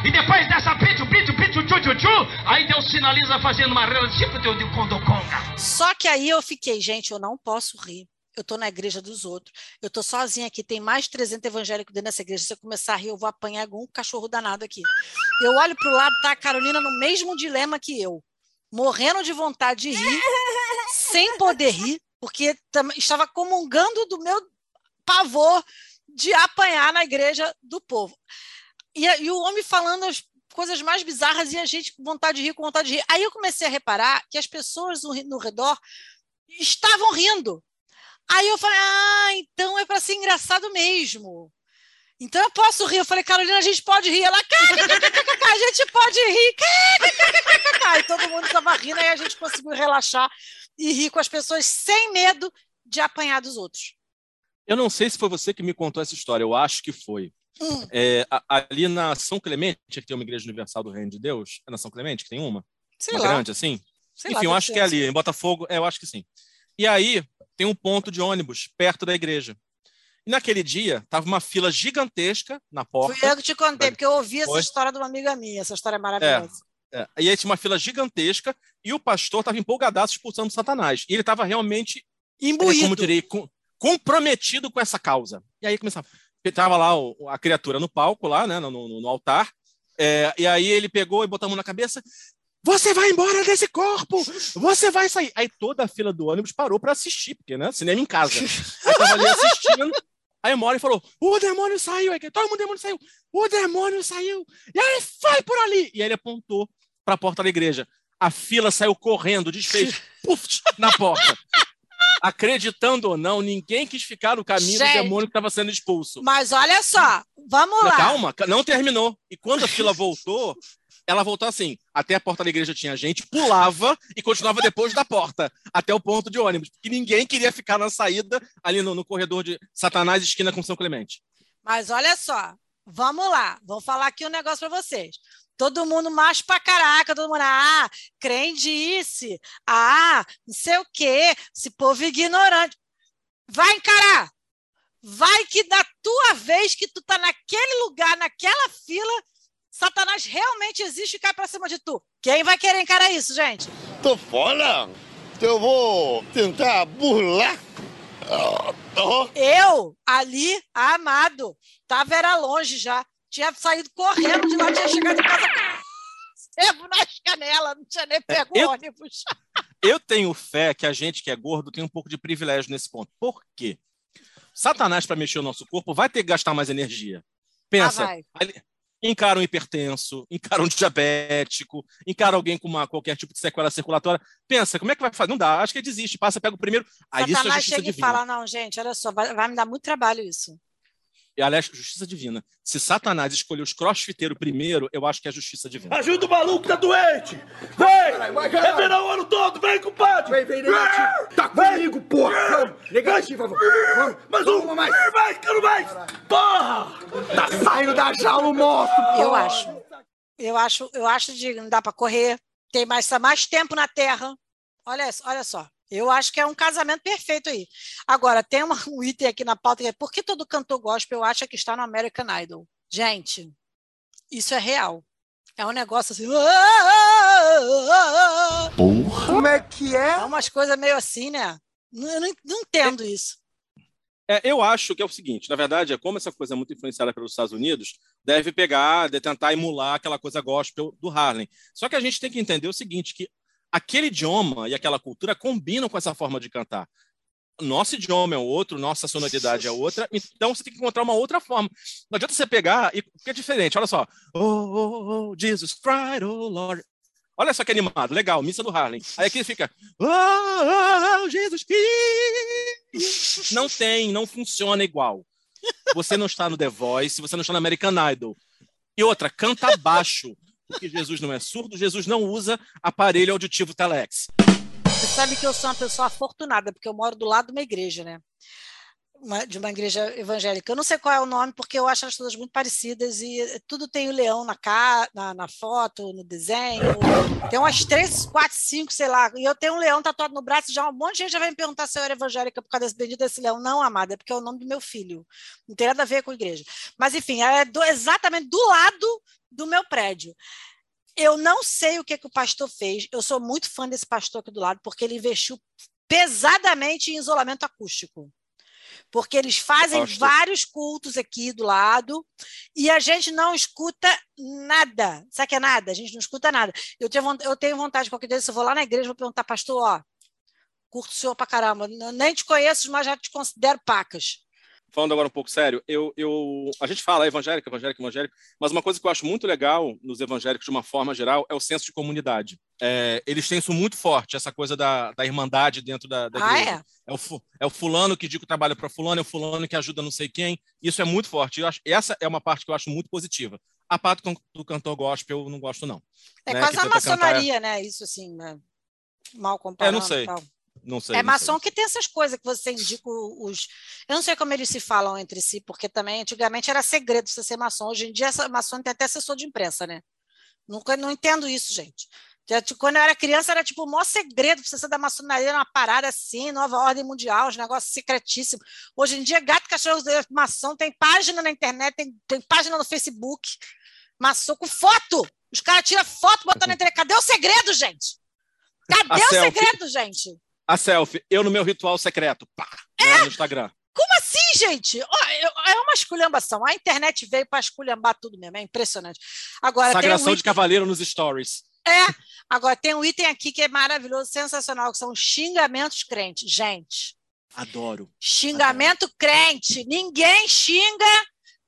e depois dessa aí Deus finaliza fazendo uma de condoconga. Só que aí eu fiquei, gente, eu não posso rir. Eu estou na igreja dos outros. Eu estou sozinha aqui. Tem mais de 300 evangélicos dentro dessa igreja. Se eu começar a rir, eu vou apanhar algum cachorro danado aqui. Eu olho para o lado, tá a Carolina no mesmo dilema que eu. Morrendo de vontade de rir, sem poder rir, porque estava comungando do meu pavor de apanhar na igreja do povo. E, e o homem falando as coisas mais bizarras e a gente com vontade de rir, com vontade de rir. Aí eu comecei a reparar que as pessoas no, no redor estavam rindo. Aí eu falei, ah, então é para ser engraçado mesmo. Então eu posso rir. Eu falei, Carolina, a gente pode rir. Ela, "KKKKK, a gente pode rir. KKKKK." E todo mundo estava rindo, aí a gente conseguiu relaxar e rir com as pessoas sem medo de apanhar dos outros. Eu não sei se foi você que me contou essa história, eu acho que foi. Hum. É, ali na São Clemente, que tem uma igreja universal do Reino de Deus, é na São Clemente que tem uma? Sei uma lá. grande assim? sei lá, Enfim, eu deve acho que é assim. ali, em Botafogo, é, eu acho que sim. E aí tem um ponto de ônibus perto da igreja. E naquele dia, tava uma fila gigantesca na porta. Fui eu que te contei, porque eu ouvi essa história de uma amiga minha. Essa história é maravilhosa. É, e aí tinha uma fila gigantesca e o pastor estava empolgadaço expulsando Satanás. E ele estava realmente, é, Imbuído. como eu direi, com- comprometido com essa causa. E aí começava. Estava lá o- a criatura no palco, lá, né, no, no- no altar. É, e aí ele pegou e botou a mão na cabeça. Você vai embora desse corpo! Você vai sair! Aí toda a fila do ônibus parou para assistir, porque, né? Cinema em casa. Aí tava ali assistindo. Aí hora ele falou: O demônio saiu! Aí todo mundo, o demônio saiu! O demônio saiu! E aí foi por ali! E aí ele apontou para a porta da igreja. A fila saiu correndo, desfez puf, na porta. Acreditando ou não, ninguém quis ficar no caminho Gente. do demônio que estava sendo expulso. Mas olha só, vamos lá. Calma, não terminou. E quando a fila voltou, ela voltou assim. Até a porta da igreja tinha gente, pulava e continuava depois da porta, até o ponto de ônibus. Porque ninguém queria ficar na saída, ali no, no corredor de Satanás, esquina com São Clemente. Mas olha só, vamos lá, vou falar aqui um negócio para vocês. Todo mundo macho pra caraca, todo mundo, ah, crendice, ah, não sei o quê, esse povo ignorante. Vai encarar. Vai que da tua vez que tu tá naquele lugar, naquela fila, Satanás realmente existe e cai pra cima de tu. Quem vai querer encarar isso, gente? Tô fora. Eu vou tentar burlar. Ah. Eu, ali, amado, tava era longe já. Tinha saído correndo de lá, tinha chegado em casa sebo nas canelas, não tinha nem pego eu- ônibus. Eu tenho fé que a gente que é gordo tem um pouco de privilégio nesse ponto. Por quê? Satanás, para mexer o nosso corpo, vai ter que gastar mais energia. Pensa, Ah, vai. ali- encara um hipertenso, encara um diabético, encara alguém com uma, qualquer tipo de sequela circulatória. Pensa, como é que vai fazer? Não dá, acho que desiste, passa, pega o primeiro. Aí isso é Satanás chega e divina. fala: não, gente, olha só, vai, vai me dar muito trabalho isso. E, aliás, justiça divina. Se Satanás escolher os crossfiteiros primeiro, eu acho que é justiça divina. Ajuda o maluco, tá doente! Vem! É verão o ano todo, vem, compadre! Vem, vem, negativo! Tá comigo, porra! Negativo, vamos! Mais uma mais! Vai, quero mais! Porra! Tá saindo da jaula o monstro, porra! Eu acho. Eu acho, eu acho de não dá para correr, tem mais, mais tempo na Terra. Olha, olha só. Eu acho que é um casamento perfeito aí. Agora, tem uma- um item aqui na pauta que é por que todo cantor gospel acha que está no American Idol? Gente, isso é real. É um negócio assim. Porra! Como é que é? É umas coisas meio assim, né? Não- Eu não, não entendo isso. É, eu acho que é o seguinte, na verdade, é como essa coisa é muito influenciada pelos Estados Unidos, deve pegar, de tentar emular aquela coisa gospel do Harlem. Só que a gente tem que entender o seguinte, que aquele idioma e aquela cultura combinam com essa forma de cantar. Nosso idioma é outro, nossa sonoridade é outra, então você tem que encontrar uma outra forma. Não adianta você pegar, e, porque é diferente, olha só. Oh, oh, oh, Jesus Christ, oh Lord. Olha só que animado, legal, missa do Harlem. Aí aqui fica, oh, oh, oh, Jesus Cristo. Não tem, não funciona igual. Você não está no The Voice, você não está no American Idol. E outra, canta baixo, porque Jesus não é surdo, Jesus não usa aparelho auditivo Telex. Você sabe que eu sou uma pessoa afortunada, porque eu moro do lado de uma igreja, né? Uma- de uma igreja evangélica. Eu não sei qual é o nome, porque eu acho as todas muito parecidas e tudo tem o leão na, ca... na, na foto, no desenho. Tem umas três, quatro, cinco, sei lá. E eu tenho um leão tatuado no braço, já um monte de gente já vai me perguntar se eu era evangélica por causa desse bendito desse leão. Não, amada, é porque é o nome do meu filho. Não tem nada a ver com a igreja. Mas, enfim, é do- exatamente do lado do meu prédio. Eu não sei o que, que o pastor fez. Eu sou muito fã desse pastor aqui do lado, porque ele investiu pesadamente em isolamento acústico. Porque eles fazem vários cultos aqui do lado e a gente não escuta nada. Sabe que é nada? A gente não escuta nada. Eu tenho, von- eu tenho vontade, qualquer dia, se eu vou lá na igreja, vou perguntar, pastor, ó, curto o senhor pra caramba. Nem te conheço, mas já te considero pacas. Falando agora um pouco sério, eu, eu, a gente fala evangélico, evangélico, evangélico, mas uma coisa que eu acho muito legal nos evangélicos, de uma forma geral, é o senso de comunidade. É, eles têm isso muito forte, essa coisa da, da irmandade dentro da, da Ah, igreja. é? É o, é o fulano que diz que trabalha para fulano, é o fulano que ajuda não sei quem. Isso é muito forte. Eu acho, essa é uma parte que eu acho muito positiva. A parte do, cantor gospel eu não gosto, não. É né, quase que uma tenta cantar- maçonaria, né? Isso assim, né? mal comparado. É, não sei. Não sei. É maçom sei. que tem essas coisas que você indica os. Eu não sei como eles se falam entre si, porque também antigamente era segredo você ser maçom. Hoje em dia, essa maçom tem até assessor de imprensa, né? Nunca não entendo isso, gente. Tipo, Quando eu era criança, era tipo o maior segredo você ser da maçonaria, uma parada assim, nova ordem mundial, os negócios secretíssimos. Hoje em dia, gato, cachorro, maçom, tem página na internet, tem, tem página no Facebook, maçom com foto. Os caras tiram foto, botam na internet. Cadê o segredo, gente? Cadê A o selfie. segredo, gente? A selfie, eu no meu ritual secreto. Pá, É? né, no Instagram. Como assim, gente? É uma esculhambação. A internet veio para esculhambar tudo mesmo. É impressionante. Agora, tem um Sagração de item, cavaleiro nos stories. é, agora, tem um item aqui que é maravilhoso, sensacional, que são xingamentos crentes. Gente, Adoro. xingamento crente. Ninguém xinga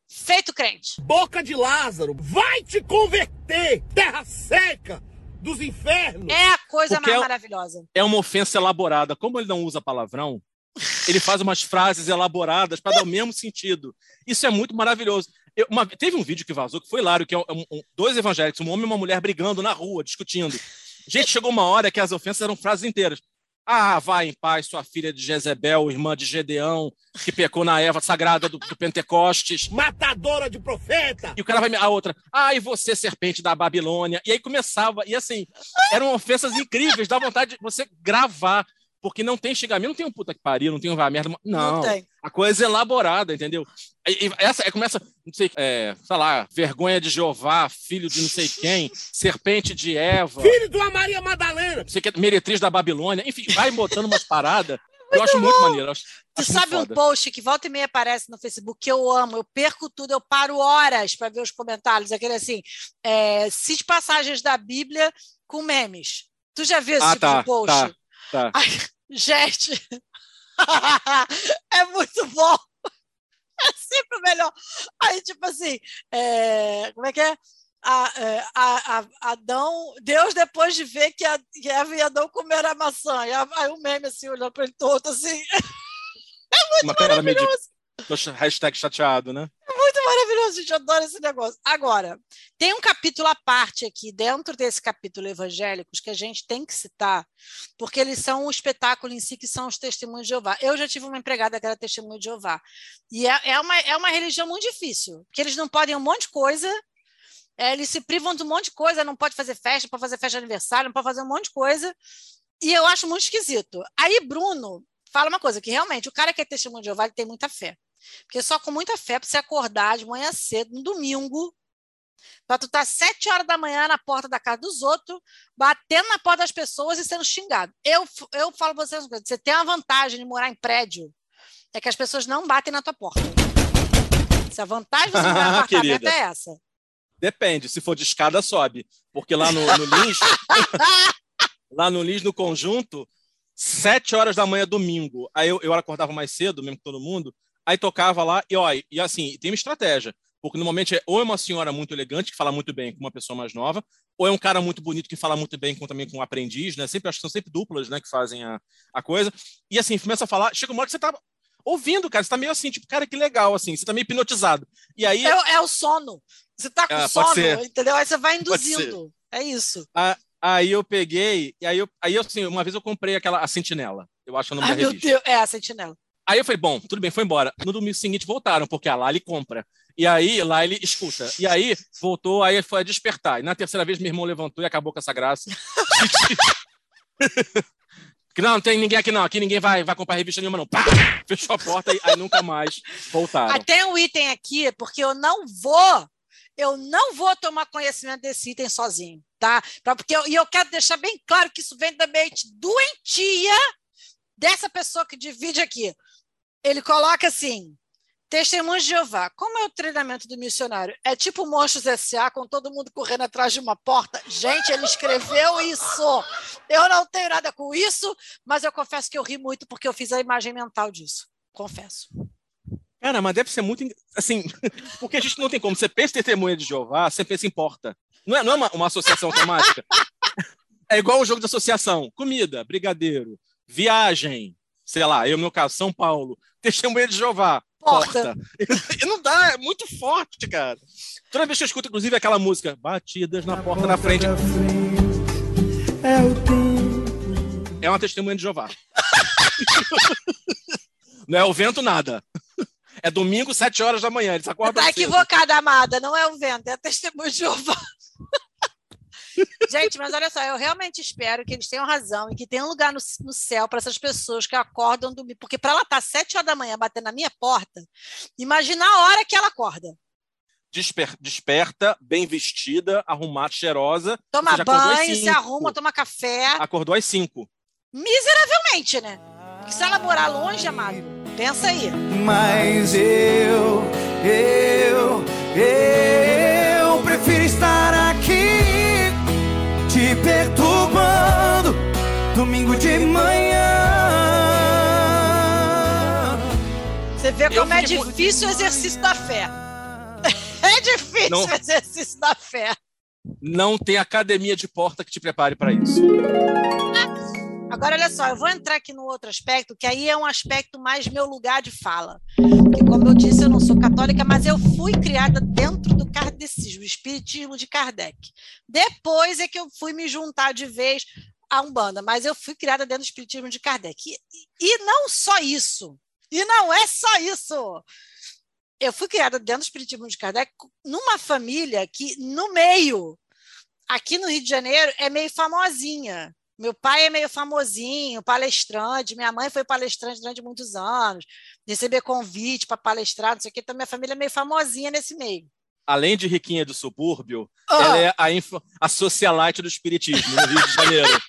feito crente. Boca de Lázaro, vai te converter, terra seca! Dos infernos. É a coisa Porque mais é- maravilhosa. É uma ofensa elaborada. Como ele não usa palavrão, ele faz umas frases elaboradas para dar o mesmo sentido. Isso é muito maravilhoso. Eu- uma- teve um vídeo que vazou que foi hilário, que é um- um- dois evangélicos, um homem e uma mulher brigando na rua, discutindo. Gente, chegou uma hora que as ofensas eram frases inteiras. Ah, vai em paz, sua filha de Jezebel, irmã de Gedeão, que pecou na Eva sagrada do, do Pentecostes. Matadora de profeta. E o cara vai. me- A outra, ah, e você, serpente da Babilônia. E aí começava. E assim, eram ofensas incríveis, dá vontade de você gravar. Porque não tem xingamento, não tem um puta que pariu, não tem um vai merda. Não, Não tem. a coisa é elaborada, entendeu? E, e essa é, começa, não sei, é, sei lá, vergonha de Jeová, filho de não sei quem, serpente de Eva, Filho de uma Maria Madalena. não sei que, meretriz da Babilônia, enfim, vai botando umas paradas. Eu acho muito maneiro. Acho, Tu acho muito sabe um post que volta e meia aparece no Facebook que eu amo, eu perco tudo, eu paro horas para ver os comentários, aquele assim, é, cite passagens da Bíblia com memes. Tu já viu esse Ah, tipo tá, de post? tá, tá. Ai, gente, é muito bom. É sempre o melhor. Aí, tipo assim, é, como é que é? A, é, a- a- Adão, Deus, depois de ver que, a, que Eva e Adão comeram a maçã, e a- aí o meme assim, olhando para ele todo assim, Uma cara meio de- maravilhoso. hashtag chateado, né? muito maravilhoso, gente, eu adoro esse negócio. Agora, tem um capítulo à parte aqui, dentro desse capítulo evangélicos, que a gente tem que citar, porque eles são o espetáculo em si, que são os testemunhos de Jeová. Eu já tive uma empregada que era testemunho de Jeová. E é, é uma, é uma religião muito difícil, porque eles não podem um monte de coisa, é, eles se privam de um monte de coisa, não pode fazer festa, não fazer festa de aniversário, não pode fazer um monte de coisa. E eu acho muito esquisito. Aí, Bruno fala uma coisa, que realmente o cara que é testemunho de Jeová ele tem muita fé. Porque só com muita fé para você acordar de manhã cedo, no domingo, para tu estar sete horas da manhã na porta da casa dos outros, batendo na porta das pessoas e sendo xingado. Eu, eu falo para vocês uma coisa: você tem uma vantagem de morar em prédio, é que as pessoas não batem na tua porta. Se a vantagem de você morar em apartamento é essa. Depende, se for de escada, sobe. Porque lá no, no Lins, lá no Lins, no conjunto, sete horas da manhã, domingo. Aí eu, eu acordava mais cedo, mesmo que todo mundo, aí tocava lá, e ó, e assim, tem uma estratégia. Porque normalmente é ou é uma senhora muito elegante, que fala muito bem com uma pessoa mais nova, ou é um cara muito bonito que fala muito bem com, também com um aprendiz, né? Sempre, acho que são sempre duplas, né, que fazem a, a coisa. E assim, começa a falar, chega uma hora que você tá ouvindo, cara, você tá meio assim, tipo, cara, que legal, assim, você tá meio hipnotizado. E aí. É, é o sono. Você está com pode sono, ser. entendeu? Aí você vai induzindo. É isso. Aí eu peguei, e aí eu, aí eu, assim, uma vez eu comprei aquela a Sentinela. Eu acho o nome Ai, da meu revista. Deus. É a sentinela. Aí eu falei, bom, tudo bem, foi embora. No domingo seguinte voltaram, porque a Lali compra. E aí lá ele escuta. E aí voltou, aí foi despertar. E na terceira vez meu irmão levantou e acabou com essa graça. que não, não tem ninguém aqui não, aqui ninguém vai, vai comprar revista nenhuma não. Pá! Fechou a porta e aí nunca mais voltaram. Tem um item aqui, porque eu não vou, eu não vou tomar conhecimento desse item sozinho, tá? Pra- Porque eu, e eu quero deixar bem claro que isso vem da mente doentia dessa pessoa que divide aqui. Ele coloca assim: Testemunhos de Jeová, como é o treinamento do missionário? É tipo Monstros S.A., com todo mundo correndo atrás de uma porta? Gente, ele escreveu isso. Eu não tenho nada com isso, mas eu confesso que eu ri muito porque eu fiz a imagem mental disso. Confesso. Cara, mas deve ser muito. Assim, porque a gente não tem como. Você pensa em testemunha de Jeová, você pensa em porta. Não é, não é uma, uma associação automática. É igual um jogo de associação: comida, brigadeiro, viagem, sei lá, eu, no meu caso, São Paulo, testemunha de Jeová, Porta. porta. E não dá, é muito forte, cara. Toda vez que eu escuto, inclusive, aquela música, batidas na porta da frente, É o tempo. é uma testemunha de Jeová. Não é o vento, nada. É domingo, sete horas da manhã. Eles acordam Tá equivocada, amada. Não é o vento, é a testemunha de Jeová. Gente, mas olha só, eu realmente espero que eles tenham razão e que tenha um lugar no, no céu para essas pessoas que acordam domingo. Porque para ela estar às sete horas da manhã batendo na minha porta, imagina a hora que ela acorda. Desper- desperta, bem vestida, arrumada, cheirosa. Toma banho, se cinco. arruma, toma café. Acordou às 5. Miseravelmente, né? Porque se ela morar longe, amado, pensa aí. Mas eu, eu, eu domingo de manhã. Você vê como é difícil o exercício da fé. É difícil Não. o exercício da fé. Não tem academia de porta que te prepare para isso. Agora, olha só, eu vou entrar aqui no outro aspecto, que aí é um aspecto mais meu lugar de fala. Porque, como eu disse, eu não sou católica, mas eu fui criada dentro do kardecismo, o espiritismo de Kardec. Depois é que eu fui me juntar de vez à Umbanda, mas eu fui criada dentro do espiritismo de Kardec. E, e não só isso. E não é só isso. Eu fui criada dentro do espiritismo de Kardec numa família que, no meio, aqui no Rio de Janeiro, é meio famosinha. Meu pai é meio famosinho, palestrante, minha mãe foi palestrante durante muitos anos, receber convite para palestrar, não sei o quê, então minha família é meio famosinha nesse meio. Além de riquinha do subúrbio, Ah. ela é a, a socialite do espiritismo no Rio de Janeiro.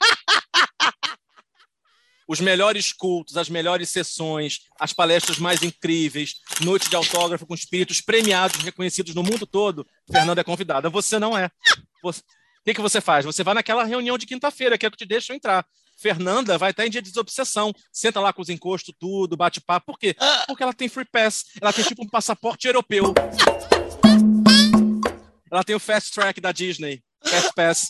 Os melhores cultos, as melhores sessões, as palestras mais incríveis, noite de autógrafo com espíritos premiados, reconhecidos no mundo todo, Fernanda é convidada. Você não é. Você- O que, que você faz? Você vai naquela reunião de quinta-feira, que é que te deixam entrar. Fernanda vai estar em dia de desobsessão. Senta lá com os encostos, tudo, bate papo. Por quê? Porque ela tem free pass. Ela tem tipo um passaporte europeu. Ela tem o fast track da Disney. Fast pass.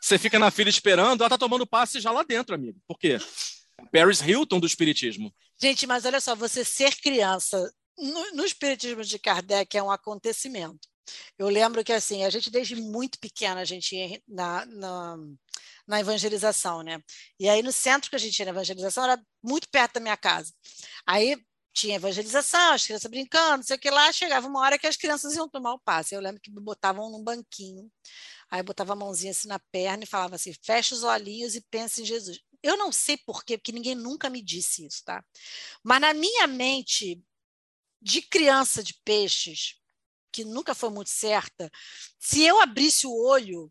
Você fica na fila esperando, ela tá tomando passe já lá dentro, amigo. Por quê? Paris Hilton do espiritismo. Gente, mas olha só, você ser criança no, no espiritismo de Kardec é um acontecimento. Eu lembro que assim, a gente desde muito pequena a gente ia na, na, na evangelização, né? E aí no centro que a gente ia na evangelização era muito perto da minha casa. Aí tinha evangelização, as crianças brincando, não sei o que lá, chegava uma hora que as crianças iam tomar o passe. Eu lembro que me botavam num banquinho, aí botava a mãozinha assim na perna e falava assim: fecha os olhinhos e pensa em Jesus. Eu não sei por quê, porque ninguém nunca me disse isso, tá? Mas na minha mente de criança de peixes, que nunca foi muito certa, se eu abrisse o olho,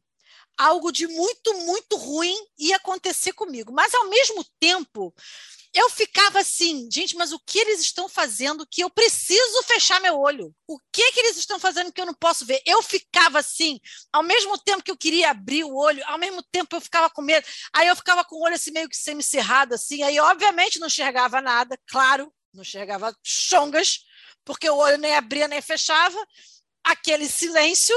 algo de muito, muito ruim ia acontecer comigo. Mas, ao mesmo tempo, eu ficava assim, gente, mas o que eles estão fazendo que eu preciso fechar meu olho? O que, que eles estão fazendo que eu não posso ver? Eu ficava assim, ao mesmo tempo que eu queria abrir o olho, ao mesmo tempo eu ficava com medo. Aí eu ficava com o olho assim meio que semicerrado, assim, aí obviamente não enxergava nada, claro, não enxergava chongas, porque o olho nem abria nem fechava, aquele silêncio,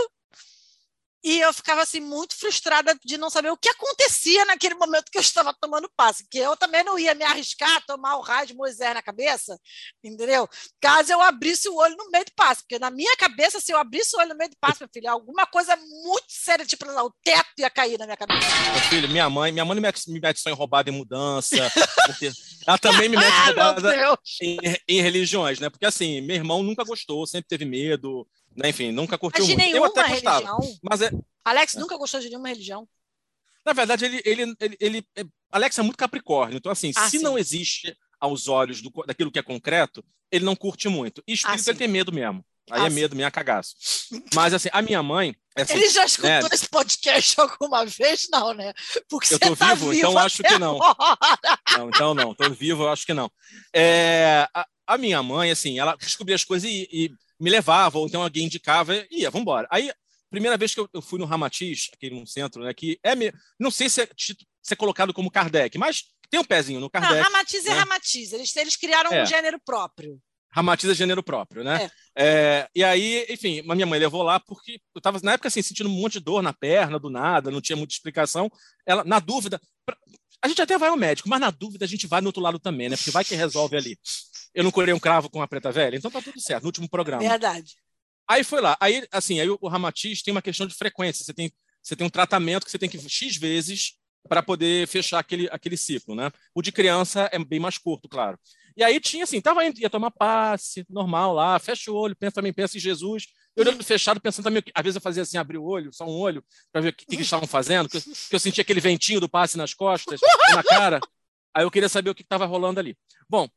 e eu ficava assim muito frustrada de não saber o que acontecia naquele momento que eu estava tomando passe, que eu também não ia me arriscar a tomar o raio de Moisés na cabeça, entendeu? Caso eu abrisse o olho no meio do passe, porque na minha cabeça, se eu abrisse o olho no meio do passe, meu filho, alguma coisa muito séria, tipo, o teto ia cair na minha cabeça. Meu filho, minha mãe, minha mãe me mete, me mete só em roubada mudança. porque ela também me mete Ah, roubada em, em religiões, né? Porque assim, meu irmão nunca gostou, sempre teve medo? Enfim, nunca curtiu Mas de muito. Eu até gostava. religião. Mas é, Alex nunca gostou de nenhuma religião. na verdade, ele, ele, ele, ele- é- Alex é muito capricórnio. Então, assim, Ah, se sim. não existe aos olhos do daquilo que é concreto, ele não curte muito. E espírito, Ah, ele tem medo mesmo. Aí Ah, é medo, minha cagaço. Mas, assim, a minha mãe. é assim, Ele já escutou né, esse podcast alguma vez? Não, né? Porque Eu tô tá vivo, então acho que não. Não, então não, tô vivo, eu acho que não. É, a, a minha mãe, assim, ela descobria as coisas e, e me levava, ou então alguém indicava e ia, vambora. Aí, primeira vez que eu, eu fui no Ramatiz, aqui no centro, né, que é, me- não sei se é, se é colocado como Kardec, mas tem um pezinho no Não, Kardec. Ramatiz é né? Ramatiz. Eles, eles criaram É. um gênero próprio. Ramatiz é gênero próprio, né? É, e aí, enfim, a minha mãe levou lá porque eu estava, na época, assim, sentindo um monte de dor na perna, do nada, não tinha muita explicação. Ela, na dúvida, pra- a gente até vai ao médico, mas na dúvida a gente vai no outro lado também, né? Porque vai que resolve ali. Eu não curei um cravo com a preta velha, então tá tudo certo, no último programa. Verdade. Aí foi lá. Aí, assim, aí o, Ramatiz tem uma questão de frequência. Você tem, você tem um tratamento que você tem que X vezes para poder fechar aquele, aquele ciclo, né? O de criança é bem mais curto, claro. E aí tinha assim, tava indo, ia tomar passe, normal lá, fecha o olho, pensa também, pensa em Jesus. Eu olhando fechado, pensando também, às vezes eu fazia assim, abrir o olho, só um olho, para ver o que, que eles estavam fazendo, que eu, que eu sentia aquele ventinho do passe nas costas, na cara. Aí eu queria saber o que estava rolando ali. Bom,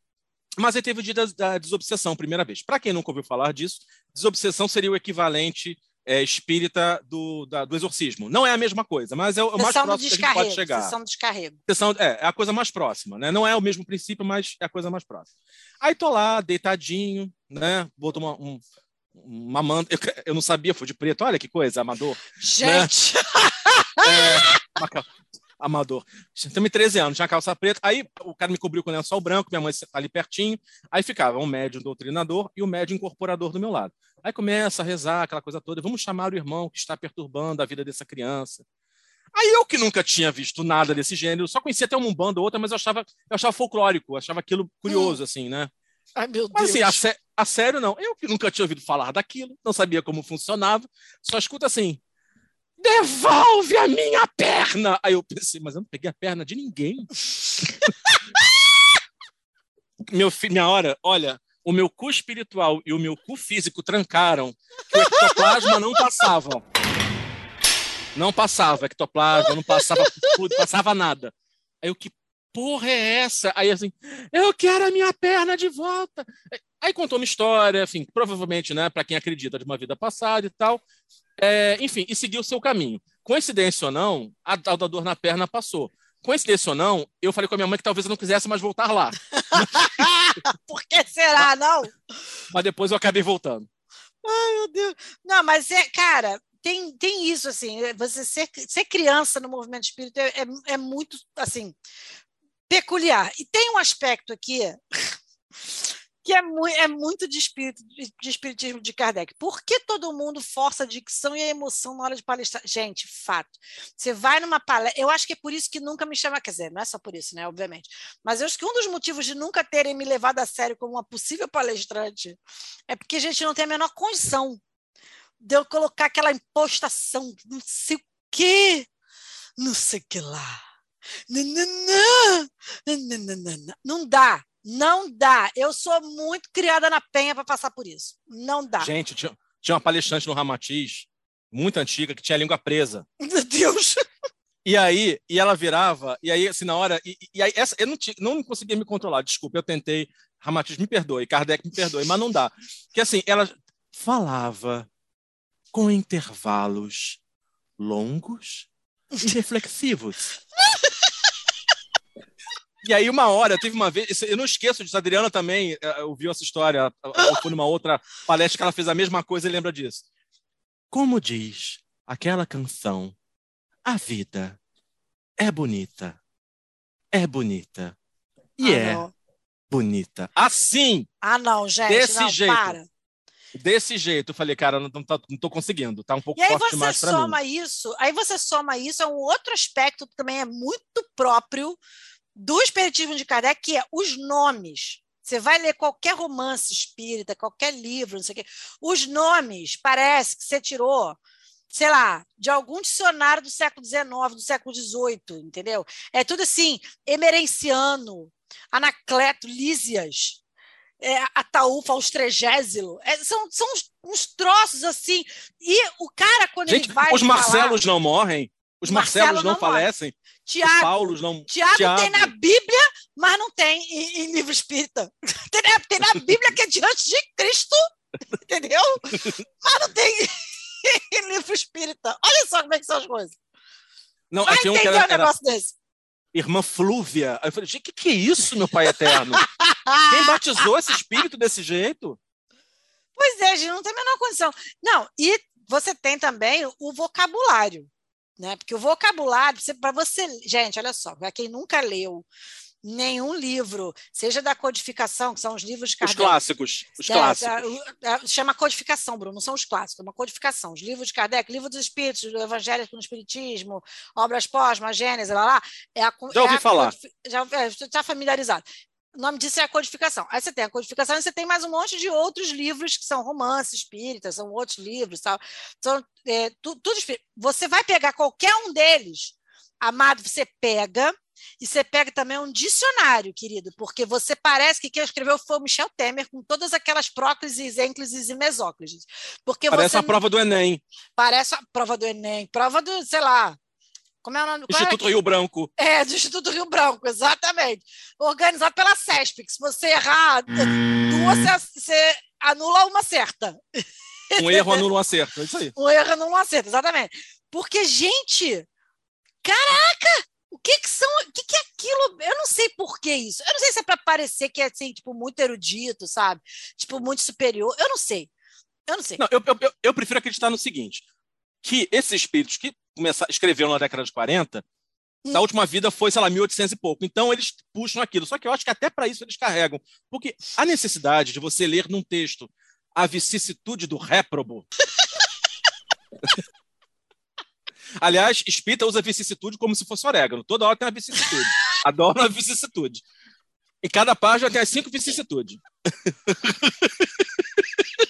mas aí teve o dia da, da desobsessão, primeira vez. Para quem nunca ouviu falar disso, desobsessão seria o equivalente é, espírita do, da- do exorcismo. Não é a mesma coisa, mas é o, mais Sessão do próximo que a gente pode chegar. Sessão do descarrego. Sessão- é, é a coisa mais próxima, né? Não é o mesmo princípio, mas é a coisa mais próxima. Aí tô lá, deitadinho, né? Boto uma, um, uma manta. Eu, eu não sabia, fui de preto. Olha que coisa, amador. Gente! É, uma Amador. Também 13 anos, tinha calça preta. Aí o cara me cobriu com lençol branco, minha mãe ali pertinho. Aí ficava um médium doutrinador e o médium incorporador do meu lado. Aí começa a rezar aquela coisa toda. Vamos chamar o irmão que está perturbando a vida dessa criança. Aí eu que nunca tinha visto nada desse gênero, só conhecia até uma umbanda ou outra, mas eu achava, eu achava folclórico, achava aquilo curioso, assim, né? Ai, meu Mas Deus. assim, a, a sério não. Eu que nunca tinha ouvido falar daquilo, não sabia como funcionava, só escuta assim: devolve a minha perna! Aí eu pensei, mas eu não peguei a perna de ninguém. meu filho, minha hora, olha, o meu cu espiritual e o meu cu físico trancaram que o ectoplasma não passava. Não passava ectoplasma, não passava fluido, passava nada. Aí eu, que porra é essa? Aí assim, eu quero a minha perna de volta. Aí contou uma história, enfim, provavelmente, né, para quem acredita de uma vida passada e tal. É, enfim, e seguiu o seu caminho. Coincidência ou não, a tal da dor na perna passou. Coincidência ou não, eu falei com a minha mãe que talvez eu não quisesse mais voltar lá. Por que será, não? Mas depois eu acabei voltando. Ai, meu Deus. Não, mas é, cara, tem, tem isso, assim, é, você ser, ser criança no movimento espírita é, é, é muito, assim, peculiar. E tem um aspecto aqui que é, mui- é muito de, espírito, de, espiritismo de Kardec. Por que todo mundo força a dicção e a emoção na hora de palestrar? Gente, fato. Você vai numa palestra. Eu acho que é por isso que nunca me chama. Quer dizer, não é só por isso, né? Obviamente. Mas eu acho que um dos motivos de nunca terem me levado a sério como uma possível palestrante é porque a gente não tem a menor condição de eu colocar aquela impostação, não sei o quê, não sei o que lá. Nananã, nananana. Não dá, não dá. Eu sou muito criada na penha para passar por isso. Não dá. Gente, tinha, tinha uma palestrante no Ramatiz, muito antiga, que tinha a língua presa. Meu Deus. E aí, e ela virava, e aí, assim, na hora. E, e aí, essa, eu não, ti- não conseguia me controlar, desculpa, eu tentei. Ramatiz, me perdoe, Kardec, me perdoe, mas não dá. Porque, assim, ela falava com intervalos longos e reflexivos. E aí, uma hora, teve uma vez, eu não esqueço disso, a Adriana também eh, ouviu essa história, ou foi numa outra palestra que ela fez a mesma coisa e lembra disso. Como diz aquela canção, a vida é bonita, é bonita e ah, é não. bonita. Assim, Ah, não, gente. Desse não, jeito. para. desse jeito, eu falei, cara, não, tô- não tô conseguindo, tá um pouco E aí forte você demais para mim. soma isso, aí você soma isso a um outro aspecto que também é muito próprio do espiritismo de Kardec, que é os nomes. Você vai ler qualquer romance espírita, qualquer livro, não sei o quê, os nomes parece que você tirou, sei lá, de algum dicionário do século XIX, do século XVIII, entendeu? É tudo assim, emerenciano, Anacleto, Lísias, é, Ataúfa, Austregésilo. É, são são uns, uns troços assim. E o cara, quando Gente, ele vai. os falar- Marcelos não morrem, os Marcelo Marcelos não, não morre. falecem, os Tiago, Paulos não. Tiago, Tiago. tem na Bíblia, mas não tem em, em livro espírita. Tem na, tem na Bíblia que é diante de Cristo, entendeu? Mas não tem em livro espírita. Olha só como é que são as coisas. Não, Vai tinha um que era, um era negócio desse. irmã Flúvia. Aí eu falei, gente, o que, que é isso, meu pai eterno? Quem batizou esse espírito desse jeito? Pois é, gente, não tem a menor condição. Não, e você tem também o vocabulário, né? Porque o vocabulário, para você, gente, olha só, para quem nunca leu nenhum livro, seja da codificação, que são os livros de Os Kardec, clássicos, os É, clássicos. é, é, chama codificação, Bruno, não são os clássicos, é uma codificação. Os livros de Kardec, livro dos Espíritos, do Evangelho no Espiritismo, obras póstumas, Gênesis, lá, lá. É a, Já ouvi é a falar. Já está familiarizado. O nome disso é a codificação. Aí você tem a codificação e você tem mais um monte de outros livros que são romances espíritas, são outros livros. Tal. São, é, tu- tudo. Você vai pegar qualquer um deles, amado, você pega, e você pega também um dicionário, querido, porque você parece que quem escreveu foi o Michel Temer, com todas aquelas próclises, ênclises e mesóclises. Porque Parece você a prova do Enem, Parece a prova do Enem, prova do, sei lá. Como é o nome? é Instituto Rio Branco. é, do Instituto Rio Branco, exatamente. Organizado pela CESP, que se você errar duas, você, anula uma certa. Um erro anula um acerto. É isso aí. Um erro anula uma certa, exatamente. Porque, gente, caraca, o que que são, o que que é aquilo? Eu não sei por que isso. Eu não sei se é para parecer que é, assim, tipo, muito erudito, sabe? Tipo, muito superior. Eu não sei. Eu não sei. Não, eu, eu- eu prefiro acreditar no seguinte: que esses espíritos que começaram, escreveram na década de 40, Hum. da última vida foi, sei lá, 1800 e pouco. Então eles puxam aquilo. Só que eu acho que até para isso eles carregam. Porque a necessidade de você ler num texto a vicissitude do réprobo. Aliás, espírita usa vicissitude como se fosse orégano. Toda hora tem uma vicissitude. Adoro uma vicissitude. Em cada página tem as cinco vicissitudes.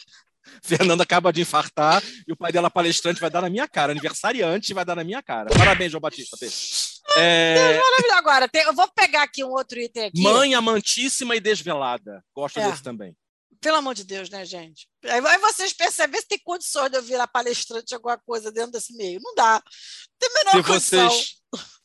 Fernanda acaba de infartar e o pai dela, palestrante, vai dar na minha cara. Aniversariante vai dar na minha cara. Parabéns, João Batista. É. Agora, tem- eu vou pegar aqui um outro item aqui. Mãe amantíssima e desvelada. Gosto É. desse também. Pelo amor de Deus, né, gente? Aí vocês percebem se tem condições de eu virar palestrante alguma coisa dentro desse meio. Não dá. Tem a menor Se condição. vocês,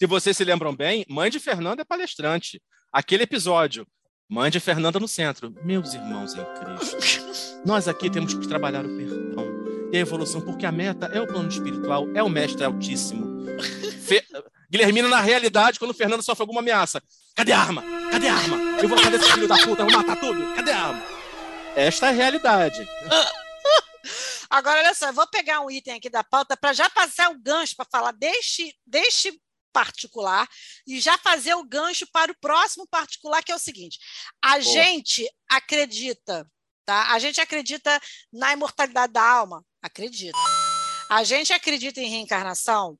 se vocês se lembram bem, mãe de Fernanda é palestrante. Aquele episódio, mãe de Fernanda no centro. Meus irmãos em Cristo, nós aqui temos que trabalhar o perdão e a evolução, porque a meta é o plano espiritual, é o mestre altíssimo. Fe... Guilhermina, na realidade, quando Fernanda sofre alguma ameaça, cadê a arma? Cadê a arma? Eu vou fazer esse filho da puta, eu vou matar tudo. Cadê a arma? Esta é a realidade. Agora, olha só, eu vou pegar um item aqui da pauta para já passar o gancho para falar deste, deste particular e já fazer o gancho para o próximo particular, que é o seguinte: a gente acredita, tá? A gente acredita na imortalidade da alma? Acredita. A gente acredita em reencarnação?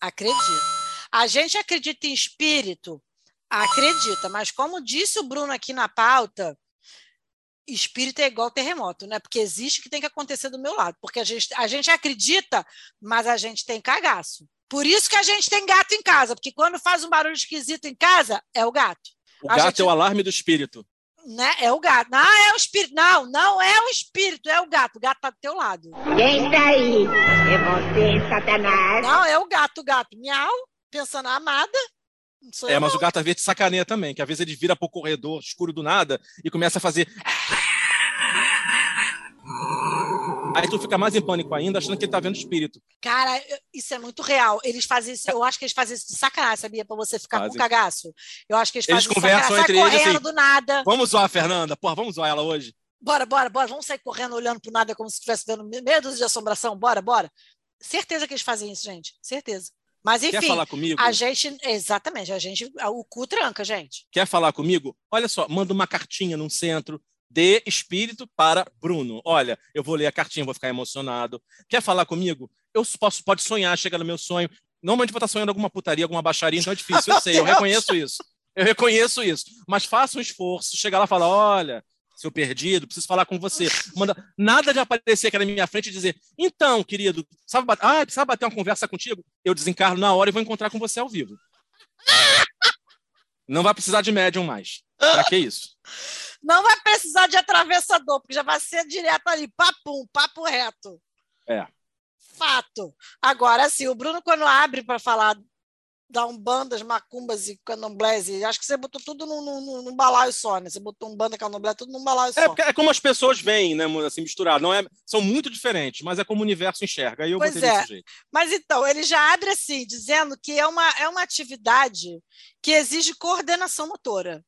Acredita. A gente acredita em espírito? Acredita. Mas como disse o Bruno aqui na pauta, espírito é igual terremoto, né? Porque existe que tem que acontecer do meu lado. Porque a gente, a gente acredita, mas a gente tem cagaço. Por isso que a gente tem gato em casa, porque quando faz um barulho esquisito em casa, é o gato. O A gato gente- é o alarme do espírito. Né? É o gato. Não é o espírito. Não, não é o espírito, é o gato. O gato tá do teu lado. Quem está aí? É você, Satanás? Não, é o gato, o gato. Miau, pensando na amada. Não sou É, eu, mas não. o gato às vezes te sacaneia também, que às vezes ele vira pro corredor escuro do nada e começa a fazer. Aí tu fica mais em pânico ainda, achando que ele tá vendo espírito. Cara, isso é muito real. Eles fazem isso, eu acho que eles fazem isso de sacanagem, sabia? Pra você ficar com Fazem. cagaço. Eu acho que eles, Eles fazem de conversam sacanagem. Sai entre eles correndo assim, do nada. Vamos zoar a Fernanda? Porra, vamos zoar ela hoje? Bora, bora, bora. Vamos sair correndo, olhando pro nada como se estivesse vendo dúzia de assombração. Bora, bora. Certeza que eles fazem isso, gente. Certeza. Mas Quer enfim, falar comigo? a gente. Exatamente, a gente. O cu tranca, gente. Quer falar comigo? Olha só, manda uma cartinha num centro de espírito para Bruno. Olha, eu vou ler a cartinha, vou ficar emocionado. Quer falar comigo? Eu posso, pode sonhar, chega no meu sonho. Normalmente vou estar sonhando alguma putaria, alguma baixaria, então é difícil, eu sei, eu reconheço isso. Eu reconheço isso. Mas faça um esforço, chega lá e fala: olha, seu perdido, preciso falar com você. Manda nada de aparecer aqui na minha frente e dizer: então, querido, sabe, bat- ah, sabe bater uma conversa contigo? Eu desencarno na hora e vou encontrar com você ao vivo. Não vai precisar de médium mais. Pra que isso? Não vai precisar de atravessador, porque já vai ser direto ali, papum, papo reto. É. Fato. Agora, assim, o Bruno, quando abre para falar da Umbandas, Macumbas e Candomblés, e acho que você botou tudo num, num, num balaio só, né? Você botou Umbanda, Candomblé, tudo num balaio só. É, porque é como as pessoas veem, né, assim, misturado. Não é, são muito diferentes, mas é como o universo enxerga. Aí eu Pois botei é. desse jeito. Mas então, ele já abre assim, dizendo que é uma, é uma atividade que exige coordenação motora.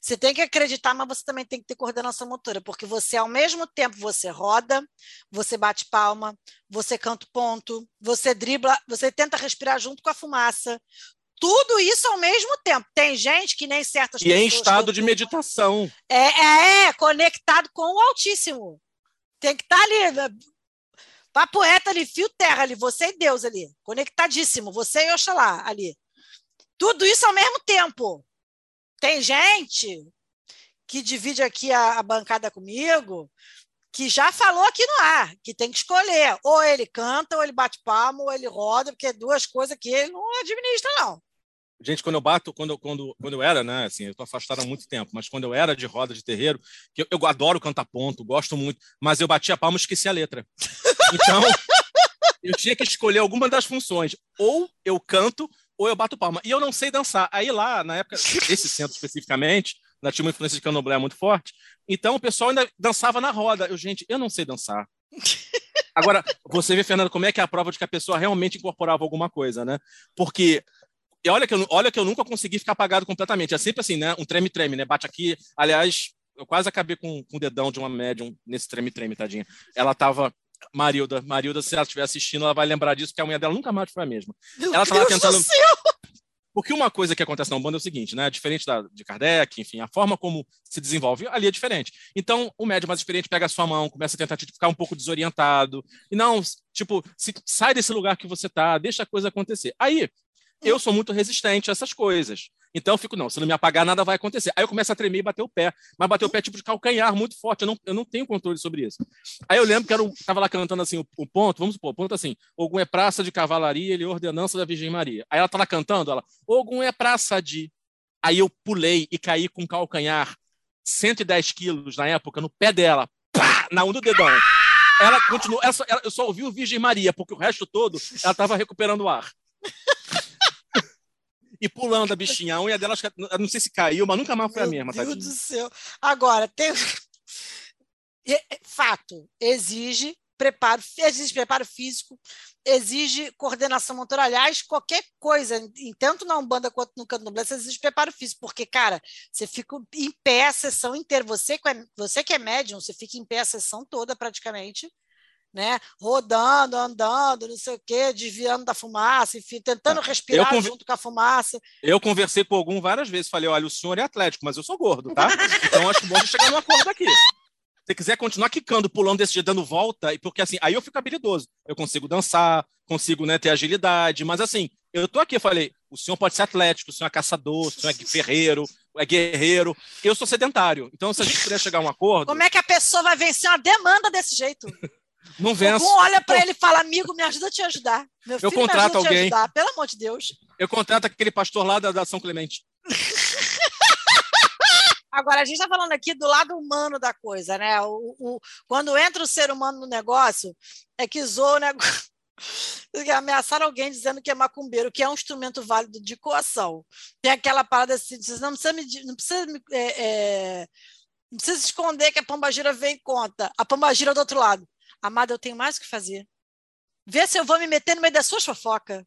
Você tem que acreditar, mas você também tem que ter coordenação motora, porque você, ao mesmo tempo, você roda, você bate palma, você canta ponto, você dribla, você tenta respirar junto com a fumaça. Tudo isso ao mesmo tempo. Tem gente que nem certas E é em pessoas estado de meditação. é, é, é, conectado com o Altíssimo. Tem que estar ali, né? papo reto ali, fio terra ali, você e Deus ali, conectadíssimo, você e Oxalá ali. Tudo isso ao mesmo tempo. Tem gente que divide aqui a, a bancada comigo que já falou aqui no ar, que tem que escolher. Ou ele canta, ou ele bate palma, ou ele roda, porque é duas coisas que ele não administra, não. Gente, quando eu bato, quando, quando, quando eu era, né, assim, eu tô afastado há muito tempo, mas quando eu era de roda de terreiro, que eu, eu adoro cantar ponto, gosto muito, mas eu bati a palma e esqueci a letra. Então, eu tinha que escolher alguma das funções. Ou eu canto, ou eu bato palma. E eu não sei dançar. Aí lá, na época, esse centro especificamente, ainda tinha uma influência de candomblé muito forte, então o pessoal ainda dançava na roda. Eu, gente, eu não sei dançar. Agora, você vê, Fernando, como é que é a prova de que a pessoa realmente incorporava alguma coisa, né? Porque e olha que, eu, olha que eu nunca consegui ficar apagado completamente. É sempre assim, né? Um treme-treme, né? Bate aqui. Aliás, eu quase acabei com, com o dedão de uma médium nesse treme-treme, tadinha. Ela tava. Marilda, Marilda, se ela estiver assistindo, ela vai lembrar disso, porque a unha dela nunca mais foi a mesma. Meu Ela tava Deus tentando. Porque uma coisa que acontece na Umbanda é o seguinte, né? Diferente da, de Kardec, enfim, a forma como se desenvolve ali é diferente. Então, o médium mais experiente pega a sua mão, começa a tentar te ficar um pouco desorientado. E não, tipo, se, sai desse lugar que você tá, deixa a coisa acontecer. Aí, eu sou muito resistente a essas coisas. Então eu fico, não, se não me apagar, nada vai acontecer. Aí eu começo a tremer e bater o pé. Mas bater o pé é tipo de calcanhar muito forte. Eu não, eu não tenho controle sobre isso. Aí eu lembro que era um, tava lá cantando assim o, o ponto, vamos supor, o ponto assim: Ogum é praça de cavalaria, ele é ordenança da Virgem Maria. Aí ela tá lá cantando, ela, Ogum é praça de. Aí eu pulei e caí com calcanhar 110 quilos na época no pé dela, pá, na um do dedão. Ela continuou, ela só- ela- eu só ouvi o Virgem Maria, porque o resto todo ela tava recuperando o ar. E pulando a bichinha. A unha dela, acho que, eu não sei se caiu, mas nunca mais foi a mesma, Meu Deus tadinha. do céu. Agora, tem. E- Fato, exige preparo, exige preparo físico, exige coordenação motora. Aliás, qualquer coisa, em- tanto na Umbanda quanto no canto você exige preparo físico, porque, cara, você fica em pé a sessão inteira. Você é, você que é médium, você fica em pé a sessão toda praticamente. Né? Rodando, andando, não sei o quê, desviando da fumaça, enfim, tentando respirar convi- junto com a fumaça. Eu conversei com algum várias vezes, falei, olha, o senhor é atlético, mas eu sou gordo, tá? Então acho bom chegar num acordo aqui. Se você quiser continuar quicando, pulando desse jeito, dando volta, e porque assim, aí eu fico habilidoso. Eu consigo dançar, consigo né, ter agilidade, mas assim, eu tô aqui, eu falei, o senhor pode ser atlético, o senhor é caçador, o senhor é ferreiro, é guerreiro, eu sou sedentário. Então, se a gente puder chegar a um acordo, Como é que a pessoa vai vencer uma demanda desse jeito? não venço. Algum olha para ele e fala, amigo, me ajuda a te ajudar. Meu filho contrato a te alguém. ajudar, pelo amor de Deus. Eu contrato aquele pastor lá da, da São Clemente. Agora, a gente está falando aqui do lado humano da coisa, né? O, o- quando entra o ser humano no negócio, é que zoa o negócio. Ameaçar alguém dizendo que é macumbeiro, que é um instrumento válido de coação. Tem aquela parada assim, não precisa me, não precisa, me- é, é, não precisa esconder que a pombagira vem em conta. A pombagira do outro lado. Amada, eu tenho mais o que fazer. Vê se eu vou me meter no meio das suas fofocas.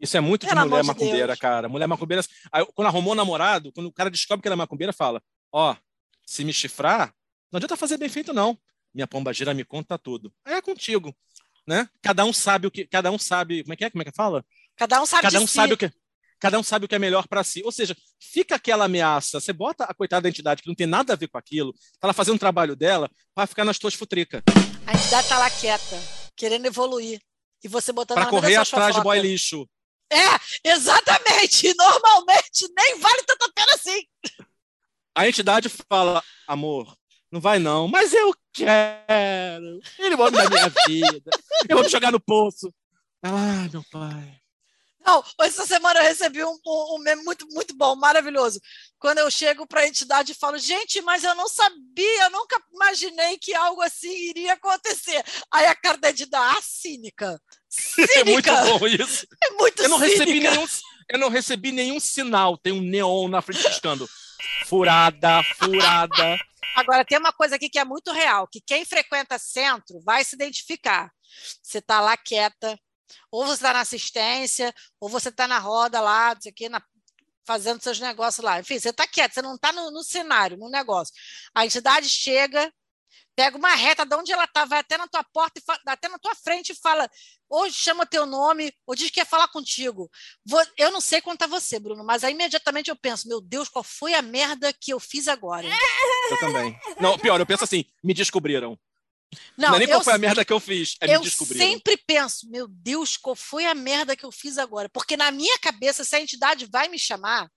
Isso é muito de Pelo mulher de macumbeira, Deus. cara. Mulher macumbeira. Aí, quando arrumou namorado, quando o cara descobre que ela é macumbeira, fala: Ó, se me chifrar, não adianta fazer bem feito, não. Minha pomba gira me conta tudo. Aí é contigo. Né? Cada um sabe o que. Cada um sabe. Como é que é? Como é que fala? Cada um sabe cada de um si. sabe o que. Cada um sabe o que é melhor para si. Ou seja, fica aquela ameaça. Você bota a coitada da entidade que não tem nada a ver com aquilo, tá lá fazendo o trabalho dela, para ficar nas tuas futricas. A entidade está lá quieta, querendo evoluir. E você botando Para na correr atrás de boy lixo. É, exatamente. Normalmente nem vale tanto a pena assim. A entidade fala, amor, não vai não, mas eu quero. Ele homem da minha vida. Eu vou me jogar no poço. Ah, meu pai. Não, essa semana eu recebi um, um, meme muito, muito bom, maravilhoso. Quando eu chego para a entidade e falo, gente, mas eu não sabia, eu nunca imaginei que algo assim iria acontecer. Aí a cara da entidade, ah, cínica. É muito Cínica. bom isso. É muito Eu não recebi cínica. nenhum, eu não recebi nenhum sinal. Tem um neon na frente piscando. Furada, furada. Agora, tem uma coisa aqui que é muito real, que quem frequenta centro vai se identificar. Você está lá quieta, ou você está na assistência, ou você está na roda lá, não sei o quê, na- fazendo seus negócios lá. Enfim, você está quieto, você não está no, no cenário, no negócio. A entidade chega, pega uma reta de onde ela está, vai até na tua porta, até na tua frente e fala, ou chama teu nome, ou diz que quer falar contigo. Vou- eu não sei quanto a você, Bruno, mas aí imediatamente eu penso, meu Deus, qual foi a merda que eu fiz agora? Eu também. Não, pior, eu penso assim, me descobriram. Não, Não, é nem eu qual foi a merda que eu fiz, é eu sempre penso, meu Deus, qual foi a merda que eu fiz agora? Porque na minha cabeça, se a entidade vai me chamar,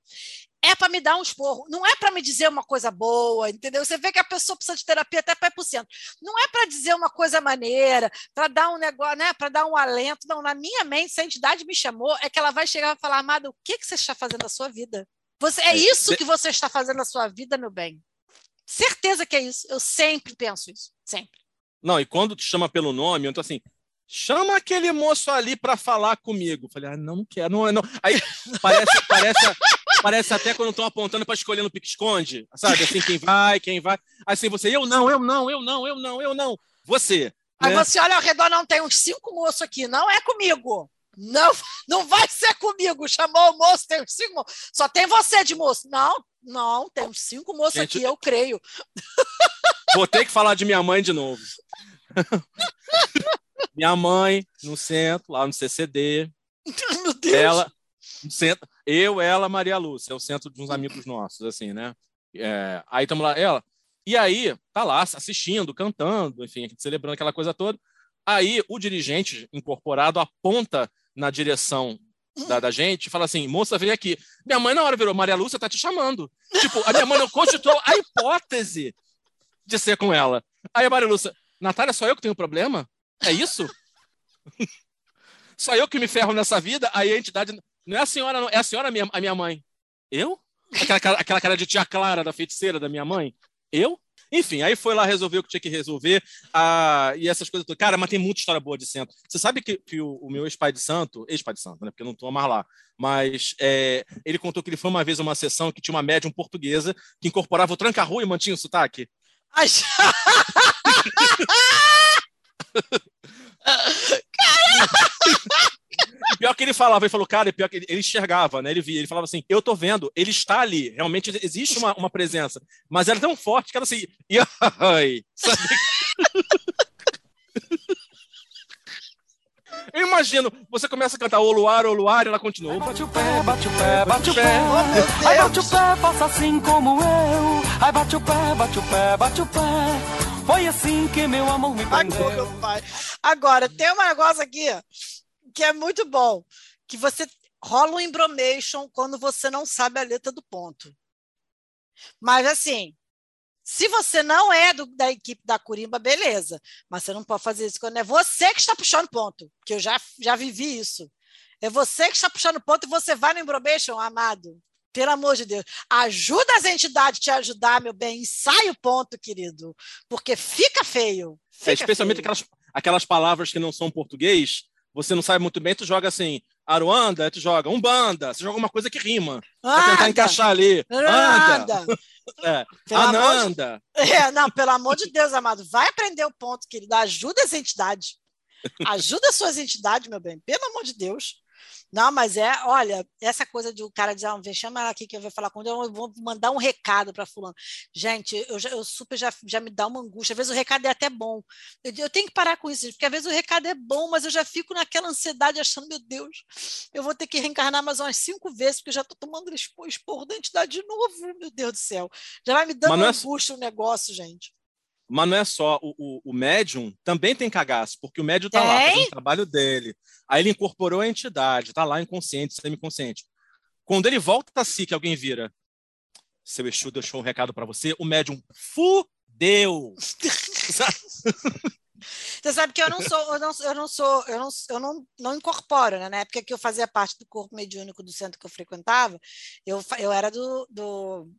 é para me dar um esporro, não é para me dizer uma coisa boa, entendeu? Você vê que a pessoa precisa de terapia até para ir para o centro. Não é para dizer uma coisa maneira, para dar um negócio, né? Para dar um alento. Não, na minha mente, se a entidade me chamou, é que ela vai chegar e falar, amada, o que, que você está fazendo na sua vida? Você, é É, isso que você está fazendo na sua vida, meu bem. Certeza que é isso. Eu sempre penso isso. Sempre. Não, e quando te chama pelo nome, eu tô assim, chama aquele moço ali pra falar comigo. Falei, ah, não, quero, não, não. Aí parece, parece, parece até quando estão apontando pra escolher no pique-esconde, sabe? Assim, quem vai, quem vai. Assim, você, eu não, eu não, eu não, eu não, eu não. Você. Aí né? você olha ao redor, não tem uns cinco moços aqui, não é comigo. Não, não vai ser comigo. Chamou o moço, tem uns cinco moços. Só tem você de moço. Não, não, tem uns cinco moços Gente, aqui, eu creio. Vou ter que falar de minha mãe de novo. minha mãe, no centro, lá no CCD, Meu Deus. ela, centro- eu, ela, Maria Lúcia, é o centro de uns amigos nossos, assim, né? É, aí estamos lá, ela. E aí, tá lá assistindo, cantando, enfim, celebrando aquela coisa toda. Aí o dirigente incorporado aponta na direção da, da gente e fala assim: moça, vem aqui. Minha mãe, na hora, virou: Maria Lúcia tá te chamando. Tipo, a minha mãe não cogitou a hipótese de ser com ela. Aí a Maria Lúcia, Natália, só eu que tenho problema? É isso? só eu que me ferro nessa vida? Aí a entidade. Não é a senhora, não, é a senhora, minha, a minha mãe. Eu? Aquela, cara- aquela cara de tia Clara da feiticeira da minha mãe? Eu? Enfim, aí foi lá resolver o que tinha que resolver. Ah, e essas coisas. Cara, mas tem muita história boa de santo. Você sabe que, que o, o meu ex-pai de santo, ex-pai de santo, né? Porque eu não estou mais lá, mas é, ele contou que ele foi uma vez a uma sessão que tinha uma médium portuguesa que incorporava o tranca-rua e mantinha o sotaque. E pior que ele falava, ele falou, cara, pior que ele, ele enxergava, né? Ele via, ele falava assim, eu tô vendo, ele está ali, realmente existe uma, uma presença, mas ela é tão forte que ela assim, ai, sabe? Eu imagino, você começa a cantar o luar, o luar, e ela continua. Bate o pé, bate o pé, bate o pé. Ai, bate o pé, faça assim como eu. Ai, bate o pé, bate o pé, bate o pé. Foi assim que meu amor me prendeu. pai. Agora, tem um negócio aqui que é muito bom, que você rola um embromation quando você não sabe a letra do ponto. Mas assim, se você não é do- da equipe da Curimba, beleza. Mas você não pode fazer isso quando é você que está puxando ponto, que eu já, já vivi isso. É você que está puxando ponto e você vai no embromation, amado. Pelo amor de Deus. Ajuda as entidades a te ajudar, meu bem. Ensaia o ponto, querido. Porque fica feio. É, Fica especialmente feio. aquelas, aquelas palavras que não são português, você não sabe muito bem, tu joga assim, Aruanda, aí tu joga Umbanda, você joga uma coisa que rima, pra tentar Anda. encaixar ali. Anda, Anda. é, Pelo amor de- Ananda. É, não, pelo amor de Deus, amado. Vai aprender o ponto, querido. Ajuda as entidades. Ajuda as suas entidades, meu bem. Pelo amor de Deus. Não, mas é, olha, essa coisa de o cara dizer, ah, vem, chama ela aqui que eu vou falar com ela, eu vou mandar um recado para fulano. Gente, eu, já, eu super já, já me dá uma angústia. Às vezes o recado é até bom. Eu, eu tenho que parar com isso, gente, porque às vezes o recado é bom, mas eu já fico naquela ansiedade achando, meu Deus, eu vou ter que reencarnar mais umas cinco vezes, porque eu já estou tomando esporro, da entidade de novo, meu Deus do céu. Já vai me dando Mas é- angústia o negócio, gente. Mas não é só, o, o, o médium também tem cagaço, porque o médium tá lá fazendo o trabalho dele. Aí ele incorporou a entidade, tá lá inconsciente, semiconsciente. Quando ele volta a si, que alguém vira, seu Exu deixou um recado para você, o médium fudeu. Você sabe que eu não sou, eu não, eu não sou, eu não, eu não, não incorporo, né? Na época que eu fazia parte do corpo mediúnico do centro que eu frequentava, eu, eu era do, do,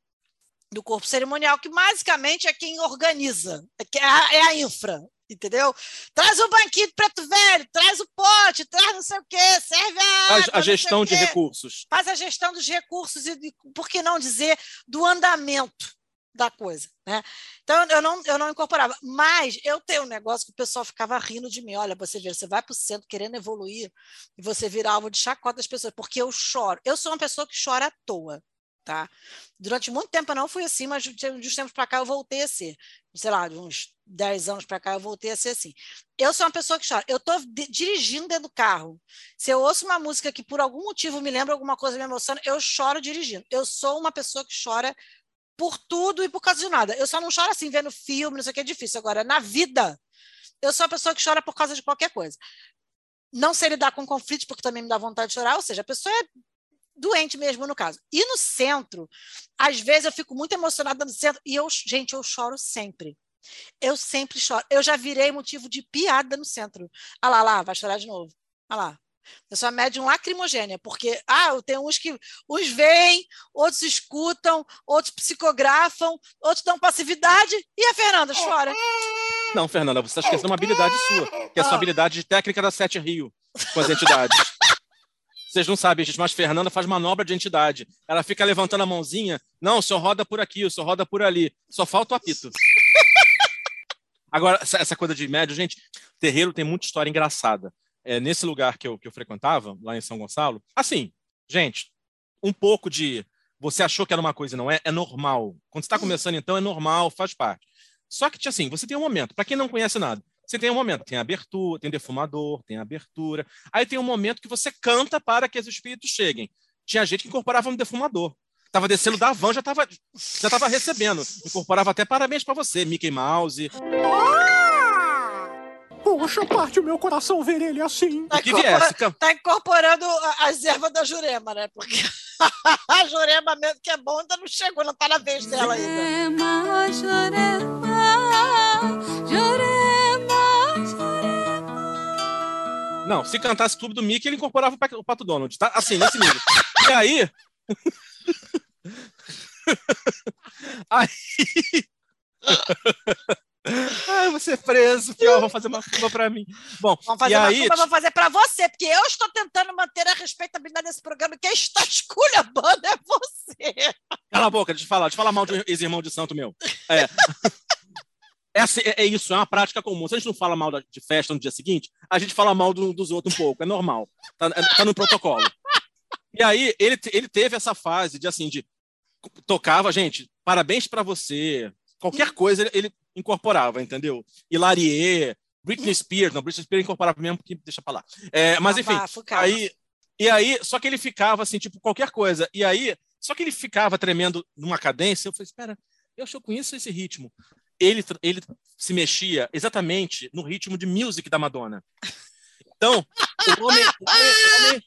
do corpo cerimonial, que basicamente é quem organiza, é, é a, é a infra, entendeu? Traz o banquinho preto velho, traz o pote, traz não sei o quê, serve a água, a gestão de recursos. faz a gestão dos recursos e, e, por que não dizer, do andamento da coisa, né? Então eu não, eu não incorporava, mas eu tenho um negócio que o pessoal ficava rindo de mim. Olha, você vê, você vai para o centro querendo evoluir e você vira alvo de chacota das pessoas, porque eu choro. Eu sou uma pessoa que chora à toa, tá? Durante muito tempo eu não fui assim, mas de uns tempos para cá eu voltei a ser. Sei lá, de uns 10 anos para cá eu voltei a ser assim. Eu sou uma pessoa que chora. Eu estou dirigindo dentro do carro. Se eu ouço uma música que por algum motivo me lembra alguma coisa, me emociona, eu choro dirigindo. Eu sou uma pessoa que chora por tudo e por causa de nada. Eu só não choro assim, vendo filme, não sei o que, é difícil. Agora, na vida, eu sou a pessoa que chora por causa de qualquer coisa. Não sei lidar com conflitos, porque também me dá vontade de chorar, ou seja, a pessoa é doente mesmo, no caso. E no centro, às vezes eu fico muito emocionada no centro, e eu, gente, eu choro sempre. Eu sempre choro. Eu já virei motivo de piada no centro. Ah lá, lá, vai chorar de novo. Ah lá. Eu sou a médium lacrimogênia, porque ah, eu tenho uns que uns veem, outros escutam, outros psicografam, outros dão passividade, e a Fernanda chora. Não, Fernanda, você está esquecendo uma habilidade sua, que é a sua Ah. habilidade de técnica da Sete Rio com as entidades. Vocês não sabem, gente, mas Fernanda faz manobra de entidade. Ela fica levantando a mãozinha. Não, o senhor roda por aqui, o senhor roda por ali. Só falta o apito. Agora, essa, coisa de médio, gente, terreiro tem muita história engraçada. É, nesse lugar que eu, que eu frequentava, lá em São Gonçalo, assim, gente, um pouco de. Você achou que era uma coisa e não é? É normal. Quando você está começando, então, é normal, faz parte. Só que, assim, você tem um momento, para quem não conhece nada, você tem um momento, tem abertura, tem defumador, tem abertura. Aí tem um momento que você canta para que os espíritos cheguem. Tinha gente que incorporava um defumador. Tava descendo da van, já tava, já tava recebendo. Incorporava até parabéns para você, Mickey Mouse. Poxa, parte o meu coração ver ele assim. Tá, que incorpora- viesse, cam- tá incorporando a- as ervas da Jurema, né? Porque a Jurema mesmo que é bom ainda não chegou, não tá na vez dela ainda. Não, se cantasse tudo do Mickey, ele incorporava o Pa- o Pato Donald. Tá? Assim, nesse nível. E aí. aí. Ai, vou ser preso, pior, vão fazer uma curva pra mim. Bom, Vamos fazer e uma aí. curva, vou fazer pra você, porque eu estou tentando manter a respeitabilidade desse programa. Quem está esculhambando é você. Cala a boca, deixa eu falar, deixa eu falar mal de ex-irmão de santo meu. É. É, assim, é- é isso, é uma prática comum. Se a gente não fala mal de festa no dia seguinte, a gente fala mal do- dos outros um pouco, é normal. Tá, é- tá no protocolo. E aí, ele, ele teve essa fase de assim, de tocava, gente, parabéns pra você. Qualquer coisa ele, ele incorporava, entendeu? Hilarie, Britney Spears, não, Britney Spears incorporava mesmo, porque deixa pra lá. É, mas enfim, aí, e aí, só que ele ficava assim, tipo, qualquer coisa. E aí, só que ele ficava tremendo numa cadência, eu falei, espera, eu acho que eu conheço esse ritmo. Ele, ele se mexia exatamente no ritmo de music da Madonna. Então, o homem, o homem,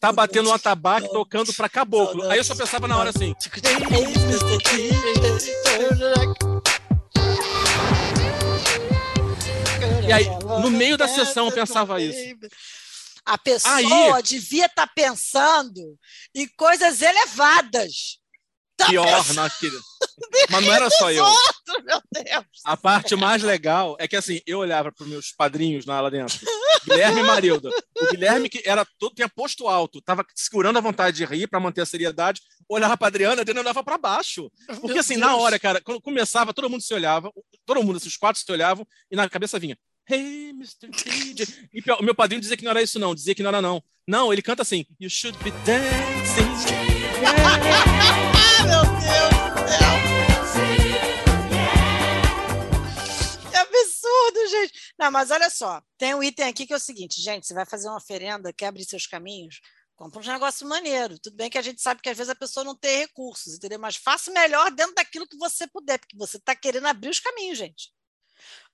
tá batendo um atabaque tocando pra caboclo. Aí eu só pensava na hora assim, E aí, no meio da sessão, eu pensava isso. A pessoa Aí- devia estar pensando em coisas elevadas. Tá pior pensando naquele. Mas não era só eu. outros, meu Deus. A parte mais legal é que assim, eu olhava para meus padrinhos lá, lá dentro, Guilherme e Marilda. O Guilherme, que era todo, tinha posto alto, tava segurando a vontade de rir para manter a seriedade, olhava para Adriana, a Adriana olhava para baixo. Porque Meu assim, na Deus. hora, cara, quando começava, todo mundo se olhava, todo mundo, esses quatro se olhavam, e na cabeça vinha. Hey, Mr. DJ. E o meu padrinho dizia que não era isso, não. Dizia que não era, não. Não, ele canta assim. You should be dancing. Ah, meu Deus do céu. Que absurdo, gente. Não, mas olha só, tem um item aqui que é o seguinte, gente, você vai fazer uma oferenda, quer abrir seus caminhos, compra um negócio maneiro. Tudo bem que a gente sabe que às vezes a pessoa não tem recursos, entendeu? Mas faça melhor dentro daquilo que você puder, porque você está querendo abrir os caminhos, gente.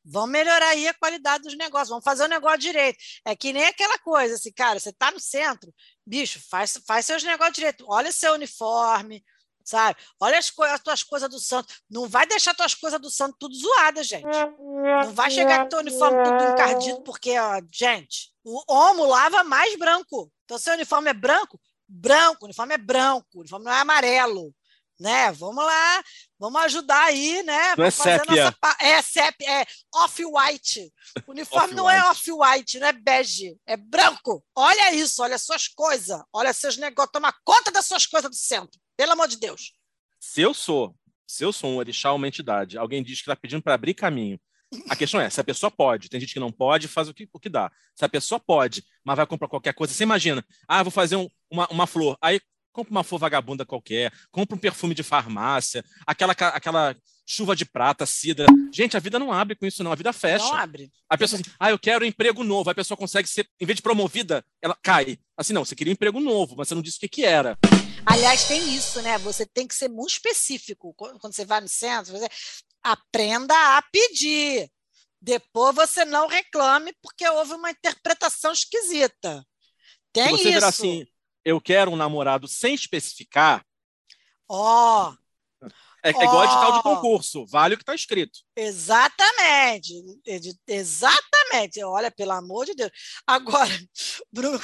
Vamos melhorar aí a qualidade dos negócios, vamos fazer o negócio direito. É que nem aquela coisa, assim, cara, você está no centro, bicho, faz, faz seus negócios direito. Olha seu uniforme, sabe? Olha as, as tuas coisas do santo. Não vai deixar tuas coisas do santo tudo zoadas, gente. Não vai chegar com teu uniforme tudo encardido, porque, ó, gente, o homo lava mais branco. Então, seu uniforme é branco, branco, o uniforme é branco, o uniforme não é amarelo. Né? Vamos lá, vamos ajudar aí, né? Não é Vamos sépia. nossa É sépia, é off-white. O uniforme não é off-white, não é bege, é branco. Olha isso, olha suas coisas, olha seus negócios, toma conta das suas coisas do centro, pelo amor de Deus. Se eu sou, se eu sou um orixá, uma entidade, alguém diz que está pedindo para abrir caminho. A questão é, se a pessoa pode, tem gente que não pode, faz o que, o que dá. Se a pessoa pode, mas vai comprar qualquer coisa, você imagina, ah, vou fazer um- uma, uma flor, aí compra uma flor vagabunda qualquer, compra um perfume de farmácia, aquela, aquela chuva de prata, cidra. Gente, a vida não abre com isso não, a vida fecha. Não abre. A pessoa assim, ah, eu quero um emprego novo. A pessoa consegue ser, em vez de promovida, ela cai. Assim, não, você queria um emprego novo, mas você não disse o que, que era. Aliás, tem isso, né? Você tem que ser muito específico. Qu- Quando você vai no centro, você aprenda a pedir. Depois você não reclame porque houve uma interpretação esquisita. Tem Se você isso. virar assim, eu quero um namorado sem especificar, Ó, é, é igual edital de concurso, vale o que está escrito. exatamente. Exatamente. Olha, pelo amor de Deus. Agora, Bruno,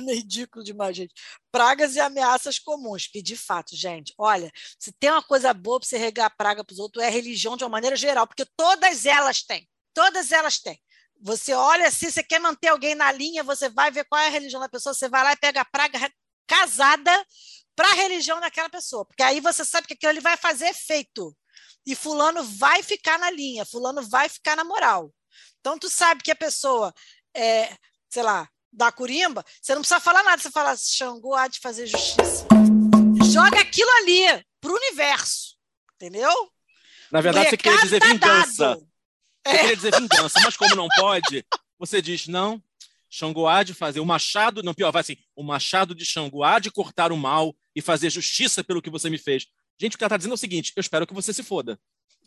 ridículo demais, gente. Pragas e ameaças comuns, que de fato, gente, olha, se tem uma coisa boa para você regar praga para os outros, é religião de uma maneira geral, porque todas elas têm. Todas elas têm. Você olha assim, você quer manter alguém na linha, você vai ver qual é a religião da pessoa, você vai lá e pega a praga casada para a religião daquela pessoa, porque aí você sabe que aquilo ali vai fazer efeito. E fulano vai ficar na linha, fulano vai ficar na moral. Então tu sabe que a pessoa é, sei lá, da curimba, você não precisa falar nada, você fala Xangô há de fazer justiça. Joga aquilo ali pro universo, entendeu? Na verdade, você queria dizer tá vingança. dado. Você queria dizer vingança, mas como não pode, você diz, não, Xangô há de fazer o machado, não, pior, vai assim, o machado de Xangô há de cortar o mal e fazer justiça pelo que você me fez. Gente, o que ela está dizendo é o seguinte, eu espero que você se foda.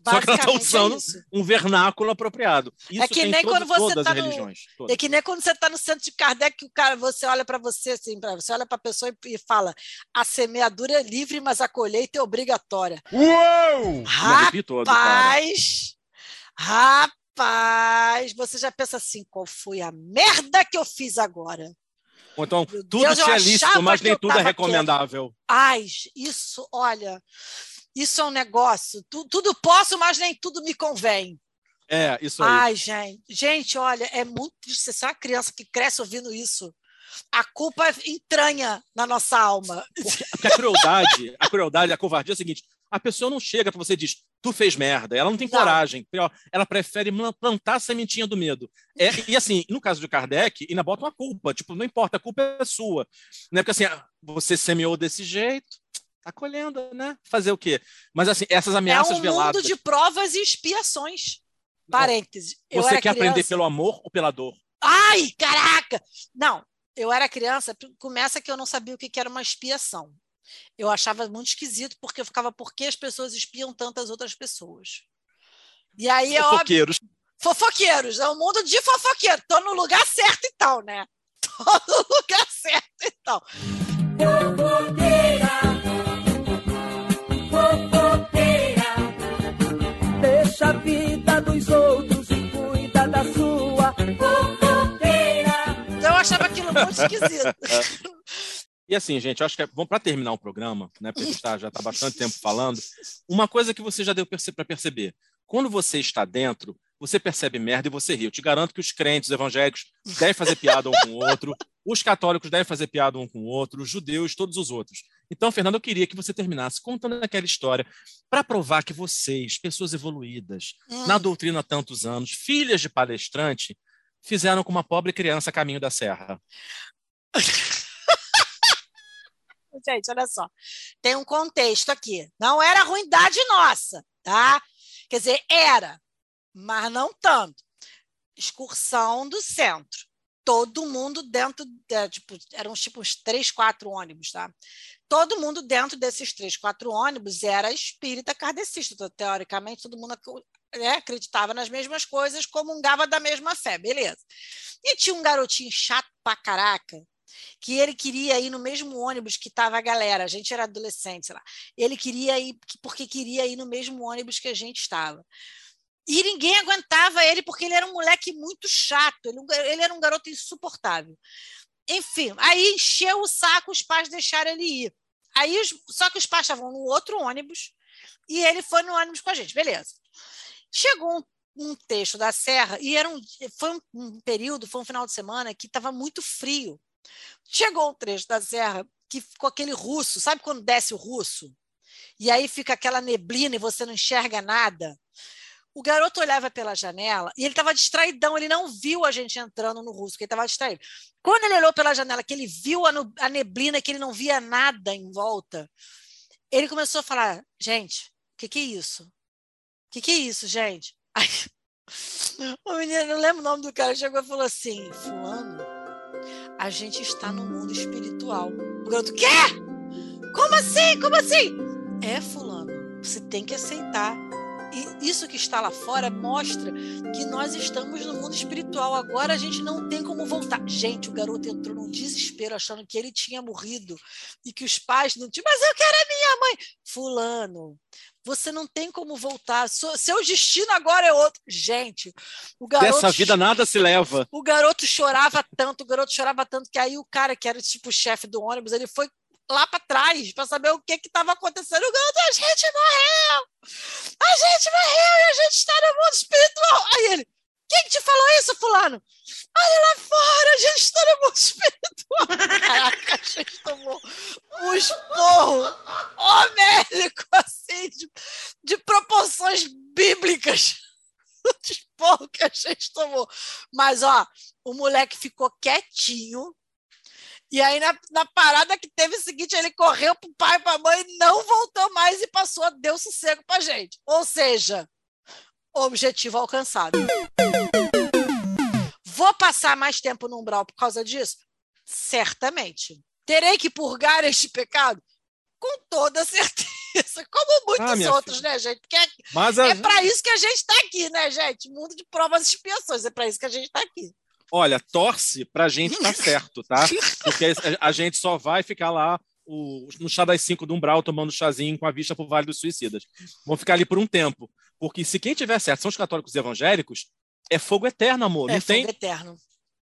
Só que ela está é usando isso. um vernáculo apropriado. Isso É que tem nem todo- quando você todas tá as no- religiões. todas. É que nem quando você está no centro de Kardec, que o cara, você olha para você assim, pra, você olha para a pessoa e, e fala: a semeadura é livre, mas a colheita é obrigatória. Uou! Arrepio todo. Rapaz, rapaz, você já pensa assim: qual foi a merda que eu fiz agora? Ou então, tudo Deus, eu te é lícito, mas nem tudo é recomendável. Ai, isso, olha, isso é um negócio. Tu- tudo posso, mas nem tudo me convém. É, isso aí. Ai, gente, gente, olha, é muito triste. Você é uma criança que cresce ouvindo isso. A culpa entranha na nossa alma. Porque a crueldade, a crueldade, a covardia é o seguinte: a pessoa não chega para você e diz, tu fez merda. Ela não tem Não. coragem. Ela prefere plantar a sementinha do medo. É, e assim, no caso de Kardec, ainda bota uma culpa. Tipo, não importa, a culpa é sua. Né? Porque assim, você semeou desse jeito, tá colhendo, né? Fazer o quê? Mas assim, essas É ameaças um veladas. mundo de provas e expiações. Parênteses. Você quer aprender criança- pelo amor ou pela dor? Ai, caraca! Não, eu era criança, começa que eu não sabia o que era uma expiação. Eu achava muito esquisito, porque eu ficava, por que as pessoas espiam tantas outras pessoas? E aí é óbvio. Fofoqueiros. Fofoqueiros, é um mundo de fofoqueiro. Tô no lugar certo então, né? Tô no lugar certo então. Deixa a vida dos outros e cuida da sua. Então eu achava aquilo muito esquisito. E assim, gente, eu acho que é bom para terminar o programa, né? Porque a gente tá- já está bastante tempo falando. Uma coisa que você já deu para perceber: quando você está dentro, você percebe merda e você ri. Eu te garanto que os crentes evangélicos devem fazer piada um com o outro, os católicos devem fazer piada um com o outro, os judeus, todos os outros. Então, Fernando, eu queria que você terminasse contando aquela história para provar que vocês, pessoas evoluídas, Hum. na doutrina há tantos anos, filhas de palestrante, fizeram com uma pobre criança caminho da serra. Gente, olha só. Tem um contexto aqui. Não era ruindade nossa, tá? Quer dizer, era, mas não tanto. Excursão do centro. Todo mundo dentro, de, tipo, eram tipo uns três, quatro ônibus, tá? Todo mundo dentro desses três, quatro ônibus era espírita kardecista. Então, Teoricamente, todo mundo né, acreditava nas mesmas coisas, comungava da mesma fé, beleza. E tinha um garotinho chato pra caraca, que ele queria ir no mesmo ônibus que estava a galera, a gente era adolescente, sei lá. Ele queria ir porque queria ir no mesmo ônibus que a gente estava. E ninguém aguentava ele porque ele era um moleque muito chato, ele, ele era um garoto insuportável. Enfim, aí encheu o saco, os pais deixaram ele ir. Aí, só que os pais estavam no outro ônibus e ele foi no ônibus com a gente, beleza. Chegou um, um trecho da serra e era um, foi um, um período, foi um final de semana que estava muito frio. Chegou um trecho da serra que ficou aquele russo, sabe quando desce o russo? E aí fica aquela neblina e você não enxerga nada. O garoto olhava pela janela e ele estava distraidão, ele não viu a gente entrando no russo, porque ele estava distraído. Quando ele olhou pela janela, que ele viu a, a neblina, que ele não via nada em volta, ele começou a falar: gente, o que, que é isso? O que, que é isso, gente? Aí, o menino, não lembro o nome do cara, chegou e falou assim: Fulano, a gente está no mundo espiritual. O garoto, quê? Como assim? Como assim? É, Fulano, você tem que aceitar. E isso que está lá fora mostra que nós estamos no mundo espiritual. Agora a gente não tem como voltar. Gente, o garoto entrou num desespero achando que ele tinha morrido e que os pais não tinham. Mas eu quero a minha mãe. Fulano, você não tem como voltar. Seu destino agora é outro. Gente, o garoto. Dessa vida nada se leva. O garoto chorava tanto, o garoto chorava tanto que aí o cara que era tipo o chefe do ônibus, ele foi lá para trás para saber o que estava acontecendo. O a gente morreu! A gente morreu e a gente está no mundo espiritual. Aí ele, quem que te falou isso, fulano? Olha lá fora, a gente está no mundo espiritual. Caraca, a gente tomou um esporro homélico, assim, de, de proporções bíblicas. De esporro que a gente tomou. Mas, ó, o moleque ficou quietinho. E aí, na, na parada que teve o seguinte, ele correu pro pai e pra mãe, não voltou mais e passou a deu sossego pra gente. Ou seja, Objetivo alcançado. Vou passar mais tempo no umbral por causa disso? Certamente. Terei que purgar este pecado? Com toda certeza. Como muitos Ah, outros, né, gente? Porque é, Mas a- é para isso que a gente está aqui, né, gente? Mundo de provas e expiações. É para isso que a gente está aqui. Olha, torce pra gente estar certo, tá? Porque a, a gente só vai ficar lá o- no chá das cinco do Umbral tomando chazinho com a vista pro Vale dos Suicidas. Vão ficar ali por um tempo. Porque se quem tiver certo são os católicos evangélicos, é fogo eterno, amor. é não tem, fogo eterno.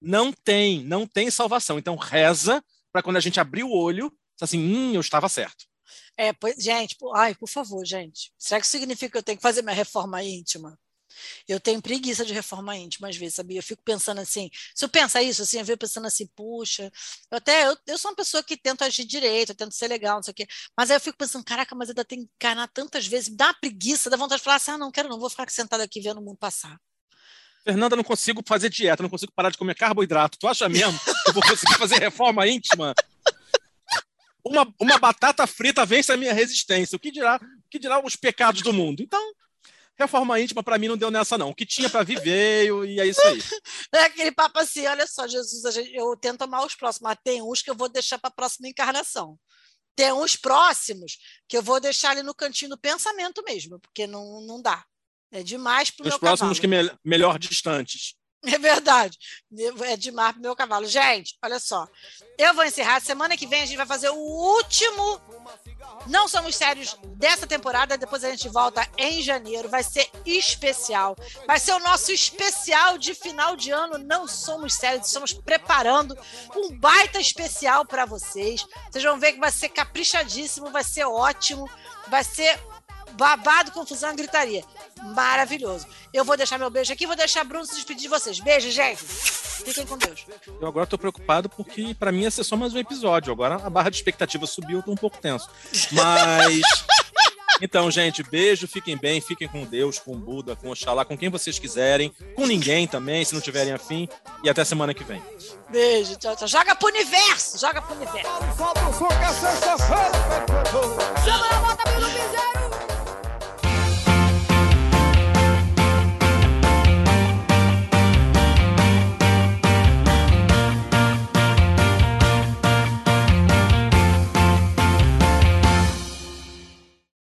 não tem, não tem salvação. Então reza para quando a gente abrir o olho, assim, hum, eu estava certo. É, pois, gente, pô, ai, por favor, gente. Será que isso significa que eu tenho que fazer minha reforma íntima? Eu tenho preguiça de reforma íntima às vezes, sabia? Eu fico pensando assim, se eu pensar isso, assim, eu fico pensando assim, puxa, eu até, eu, eu sou uma pessoa que tento agir direito, eu tento ser legal, não sei o quê, mas aí eu fico pensando, caraca, mas eu ainda tenho que encarar tantas vezes, me dá uma preguiça, dá vontade de falar assim, ah, não, quero não, vou ficar sentado aqui vendo o mundo passar. Fernanda, não consigo fazer dieta, não consigo parar de comer carboidrato. Tu acha mesmo que eu vou conseguir fazer reforma íntima? Uma, uma batata frita vence a minha resistência. O que dirá, o que dirá os pecados do mundo? Então, reforma íntima para mim não deu nessa não. O que tinha para vir veio e é isso aí. É aquele papo assim, olha só, Jesus, eu tento amar os próximos, mas tem uns que eu vou deixar para a próxima encarnação. Tem uns próximos que eu vou deixar ali no cantinho do pensamento mesmo, porque não, não dá. É demais para o Os meu próximos cavalo. que me- melhor distantes. É verdade. É demais pro meu cavalo. Gente, olha só. Eu vou encerrar. Semana que vem a gente vai fazer o último Não Somos Sérios dessa temporada. Depois a gente volta em janeiro. Vai ser especial. Vai ser o nosso especial de final de ano. Não Somos Sérios. Estamos preparando um baita especial para vocês. Vocês vão ver que vai ser caprichadíssimo. Vai ser ótimo. Vai ser babado, confusão, gritaria. Maravilhoso. Eu vou deixar meu beijo aqui, vou deixar Bruno se despedir de vocês. Beijo, gente. Fiquem com Deus. Eu agora tô preocupado porque para mim ia ser só mais um episódio. Agora a barra de expectativa subiu, eu tô um pouco tenso. Mas Então, gente, beijo, fiquem bem, fiquem com Deus, com o Buda, com Oxalá, com quem vocês quiserem, com ninguém também, se não tiverem afim, e até semana que vem. Beijo, tchau, tchau. Joga pro universo, joga pro universo.